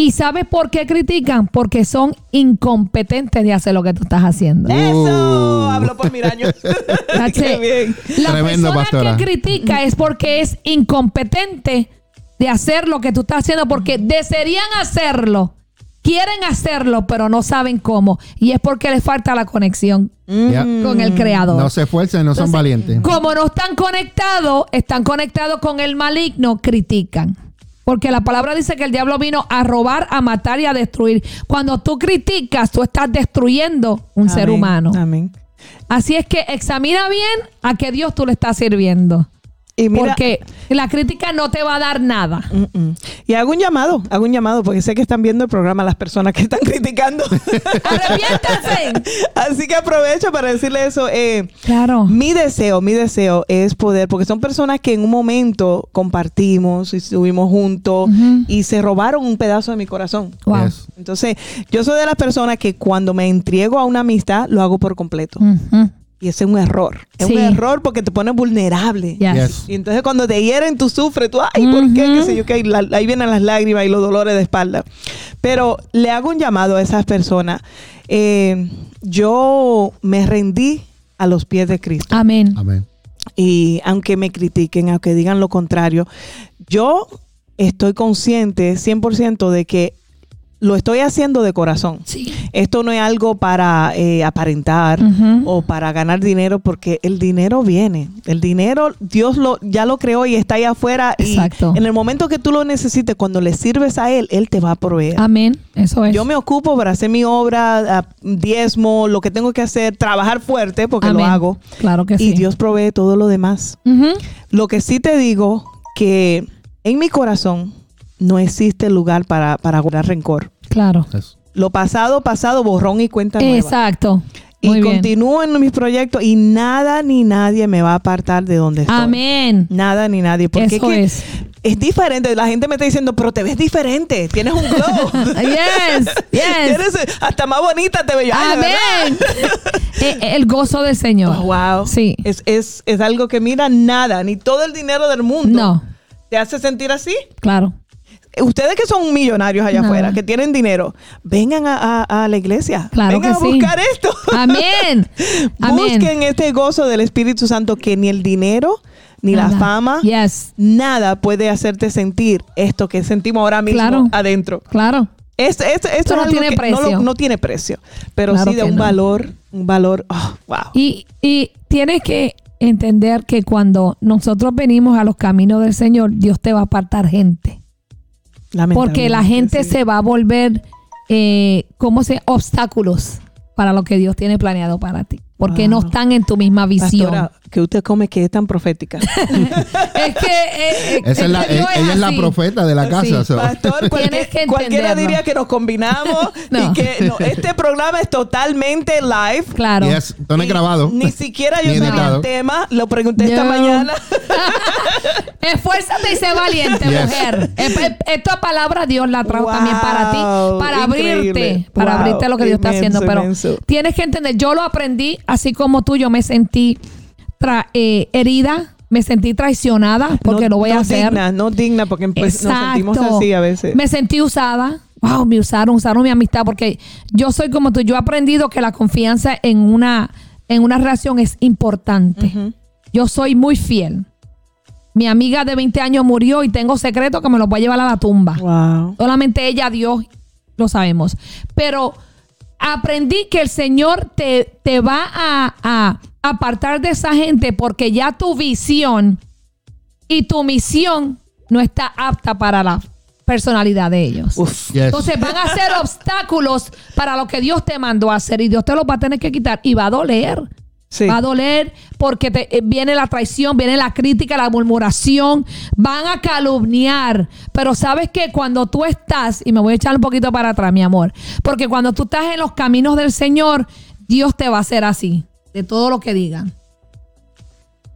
¿Y sabes por qué critican? Porque son incompetentes de hacer lo que tú estás haciendo. Eso, Uh. hablo por Miraño. Qué bien. La Tremendo, persona pastora. que critica es porque es incompetente de hacer lo que tú estás haciendo porque desearían hacerlo, quieren hacerlo, pero no saben cómo. Y es porque les falta la conexión con el creador. No se esfuerzan, no son valientes. Como no están conectados, están conectados con el maligno, critican. Porque la palabra dice que el diablo vino a robar, a matar y a destruir. Cuando tú criticas, tú estás destruyendo un ser humano. Amén. Así es que examina bien a qué Dios tú le estás sirviendo. Y mira, porque la crítica no te va a dar nada. Y hago un llamado, hago un llamado, porque sé que están viendo el programa las personas que están criticando. Arrepiéntanse. Así que aprovecho para decirle eso. eh, Claro. mi deseo, mi deseo es poder, porque son personas que en un momento compartimos y estuvimos juntos y se robaron un pedazo de mi corazón. Wow. Yes. Entonces, yo soy de las personas que cuando me entrego a una amistad, lo hago por completo. Ujú. Y ese es un error. Es Sí. un error porque te pone vulnerable. Yes. Yes. Y entonces cuando te hieren, tú sufres, tú, ay, ¿por qué? ¿Qué sé yo? Que la- ahí vienen las lágrimas y los dolores de espalda. Pero le hago un llamado a esas personas. Eh, yo me rendí a los pies de Cristo. Amén. Amén. Y aunque me critiquen, aunque digan lo contrario, yo estoy consciente 100% de que lo estoy haciendo de corazón. Sí. Esto no es algo para eh, aparentar o para ganar dinero, porque el dinero viene. El dinero, Dios lo, ya lo creó y está ahí afuera. Exacto. Y en el momento que tú lo necesites, cuando le sirves a Él, Él te va a proveer. Amén. Eso es. Yo me ocupo para hacer mi obra, diezmo, lo que tengo que hacer, trabajar fuerte, porque Amén. lo hago. Claro que y sí. Dios provee todo lo demás. Lo que sí te digo, que en mi corazón no existe lugar para, para guardar rencor. Claro. Lo pasado, pasado, borrón y cuenta nueva. Exacto. Y Muy bien. continúo en mis proyectos y nada ni nadie me va a apartar de donde estoy. Amén. Nada ni nadie. Porque Eso que es. es diferente. La gente me está diciendo, pero te ves diferente. Tienes un glow. Yes, yes. Hasta más bonita te veo. yo. Ay, ¿de Amén. Eh, El gozo del Señor. Oh, wow. Sí. Es, es, es algo que mira nada, ni todo el dinero del mundo No, te hace sentir así. claro. Ustedes que son millonarios allá No. afuera, que tienen dinero, vengan a, a- a la iglesia. Claro vengan que a sí. buscar esto. Amén. Amén. Busquen este gozo del Espíritu Santo que ni el dinero, ni la fama, Yes. nada puede hacerte sentir esto que sentimos ahora mismo Claro. adentro. Claro. Esto, esto, esto Esto es no tiene que no, lo- precio. no tiene precio, pero Claro sí de un no. valor, un valor, oh, wow. Y, y tienes que entender que cuando nosotros venimos a los caminos del Señor, Dios te va a apartar gente. Porque la gente sí. se va a volver, eh, ¿cómo se? Obstáculos para lo que Dios tiene planeado para ti. Porque Wow. no están en tu misma visión. Pastora, que usted come que es tan profética. Es que eh, eh, Esa es la- que Dios e- ella es la profeta de la casa. Sí. so. Pastor, cualquier- Tienes que cualquiera diría que nos combinamos No. y que no, este programa es totalmente live. Claro. Yes, no es grabado. Ni siquiera yo Ni sabía el tema, lo pregunté esta mañana. Esfuérzate y sé valiente, Yes. mujer. Eh, eh, Esta palabra Dios la trajo Wow, también para ti, para increíble. abrirte, para Wow, abrirte a lo que Dios está haciendo. Pero inmenso. tienes que entender, yo lo aprendí, así como tú, yo me sentí tra- eh, herida, me sentí traicionada, porque no, lo voy no a hacer. digna, no digna, porque pues, nos sentimos así a veces. Me sentí usada. Wow, me usaron, usaron mi amistad porque yo soy como tú. Yo he aprendido que la confianza en una, en una relación es importante. Yo soy muy fiel. Mi amiga de 20 años murió y tengo secretos que me los voy a llevar a la tumba. Wow. Solamente ella, Dios, lo sabemos. Pero aprendí que el Señor te, te va a, a apartar de esa gente porque ya tu visión y tu misión no está apta para la personalidad de ellos. Uf. Yes. Entonces van a ser obstáculos para lo que Dios te mandó a hacer y Dios te los va a tener que quitar y va a doler. Sí. Va a doler porque te- eh, viene la traición, viene la crítica, la murmuración, van a calumniar. Pero sabes que cuando tú estás, y me voy a echar un poquito para atrás, mi amor, porque cuando tú estás en los caminos del Señor, Dios te va a hacer así, de todo lo que digan.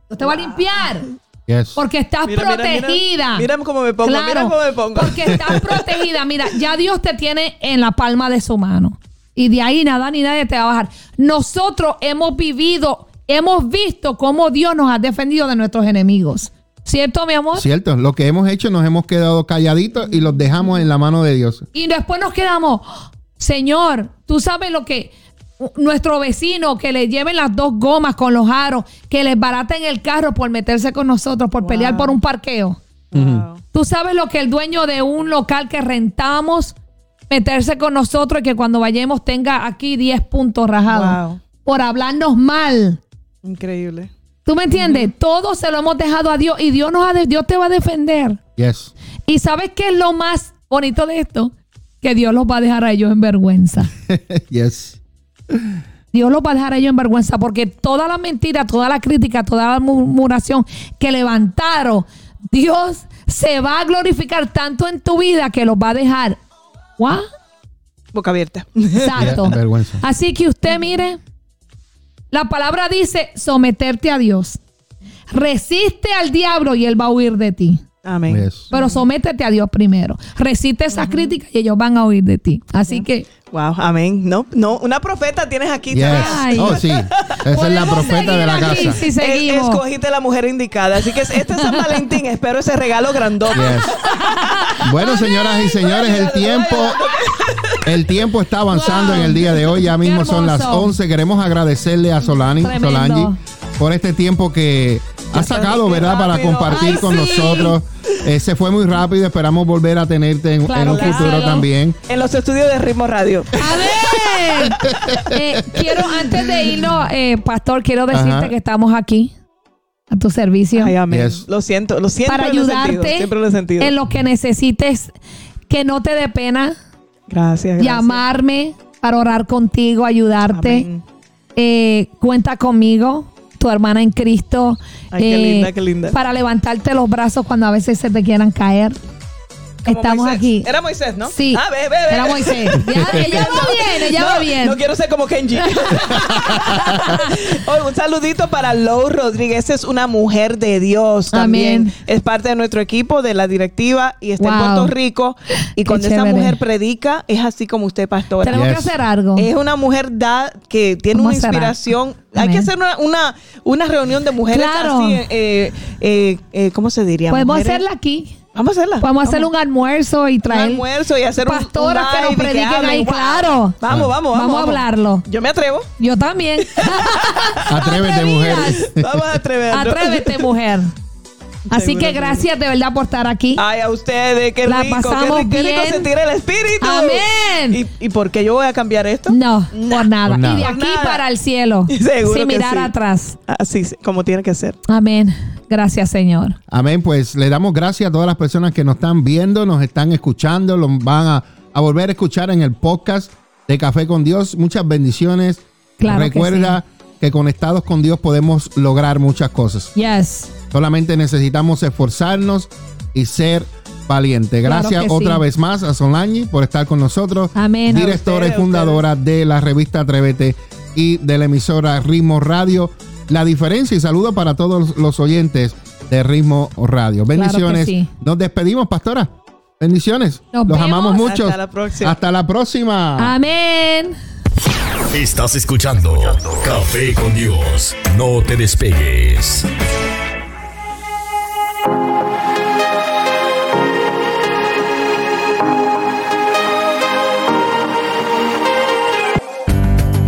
Dios te va a limpiar. Yes. Porque estás Mira, mira, mira. protegida. Mira cómo me pongo, mira cómo me pongo. Porque estás protegida. Mira, ya Dios te tiene en la palma de su mano. Y de ahí nada ni nadie te va a bajar. Nosotros hemos vivido, hemos visto cómo Dios nos ha defendido de nuestros enemigos. ¿Cierto, mi amor? Cierto, lo que hemos hecho nos hemos quedado calladitos y los dejamos en la mano de Dios. Y después nos quedamos, Señor, tú sabes lo que nuestro vecino que le lleven las dos gomas con los aros, que les baraten el carro por meterse con nosotros, por pelear por un parqueo. Wow. Tú sabes lo que el dueño de un local que rentamos meterse con nosotros y que cuando vayamos tenga aquí 10 puntos rajados Wow. por hablarnos mal. Increíble. ¿Tú me entiendes? Todo se lo hemos dejado a Dios y Dios nos ha de- Dios te va a defender. Yes. ¿Y sabes qué es lo más bonito de esto? Que Dios los va a dejar a ellos en vergüenza. yes. Dios los va a dejar a ellos en vergüenza porque toda la mentira, toda la crítica, toda la murmuración que levantaron, Dios se va a glorificar tanto en tu vida que los va a dejar. ¿What? Boca abierta. Exacto. Vergüenza. Así que usted mire, la palabra dice someterte a Dios. Resiste al diablo y él va a huir de ti. Amén. Yes. Pero sométete a Dios primero. Resiste esas críticas y ellos van a huir de ti. Así que Wow, amén. No, no, una profeta tienes aquí. Yes. Ay. Oh, sí. Esa es la profeta de la aquí casa. si Es- seguimos. Escogiste la mujer indicada. Así que este es San Valentín. Espero ese regalo grandote. Yes. Bueno, señoras y señores, el tiempo, el tiempo está avanzando Wow. en el día de hoy. Ya mismo son las hermoso. 11. Queremos agradecerle a Solani, Tremendo. Solange por este tiempo que ha sacado, ¿verdad? Para compartir Ay, con sí. nosotros. Eh, se fue muy rápido. Esperamos volver a tenerte en, un futuro también. En los estudios de Ritmo Radio. A ver, Eh, quiero antes de irnos, eh, pastor, quiero decirte Ajá. que estamos aquí a tu servicio Ay, amén. Yes. Lo siento, lo siento. para ayudarte Siempre lo he sentido. en lo que necesites, que no te dé pena Gracias, gracias. llamarme para orar contigo, ayudarte. Eh, cuenta conmigo, tu hermana en Cristo, Ay, qué eh, linda, qué linda. para levantarte los brazos cuando a veces se te quieran caer. Como Estamos Moisés. aquí. Era Moisés, ¿no? Sí. Ah, ve, ve, ve. Era Moisés. Ya, ella va bien, ella no, va bien. No quiero ser como Kenji. Oye, un saludito para Lou Rodríguez. Es una mujer de Dios también. Amén. Es parte de nuestro equipo, de la directiva y está en. Puerto Rico. Y Qué cuando esa mujer predica, es así como usted, pastora. Tenemos Yes. que hacer algo. Es una mujer da, que tiene una inspiración. Hay que hacer una, una, una reunión de mujeres Claro. así. eh, eh, eh, ¿Cómo se diría? Podemos Mujeres- hacerla aquí. Vamos a hacerla. Podemos hacer un almuerzo y un traer almuerzo y hacer un- pastoras un que nos prediquen ahí, Wow. claro. Vamos, vamos, vamos. Vamos a hablarlo. Yo me atrevo. Yo también. Atrévete, mujer. Vamos a atrevernos. Atrévete, mujer. Así que que gracias de verdad por estar aquí. Ay, a ustedes, qué La rico, qué pasamos rico, qué rico sentir el espíritu. Amén. ¿Y, ¿Y por qué yo voy a cambiar esto? No, Nah. por nada. Por nada. Y de aquí nada. para el cielo. Seguro sin que mirar sí. atrás. Así, como tiene que ser. Amén. Gracias, Señor. Amén. Pues le damos gracias a todas las personas que nos están viendo, nos están escuchando, los van a, a volver a escuchar en el podcast de Café con Dios. Muchas bendiciones. Claro que Recuerda que conectados con Dios podemos lograr muchas cosas. Yes. Solamente necesitamos esforzarnos y ser valientes. Claro Gracias otra sí. vez más a Solange por estar con nosotros. Amén. Directora y ustedes, fundadora de la revista Atrévete y de la emisora Ritmo Radio. La diferencia y saludo para todos los oyentes de Ritmo Radio. que Bendiciones. sí. Nos despedimos, pastora. Bendiciones. Nos Los vemos. amamos mucho. Hasta la próxima. Hasta la próxima. Amén. Estás escuchando Café con Dios. No te despegues.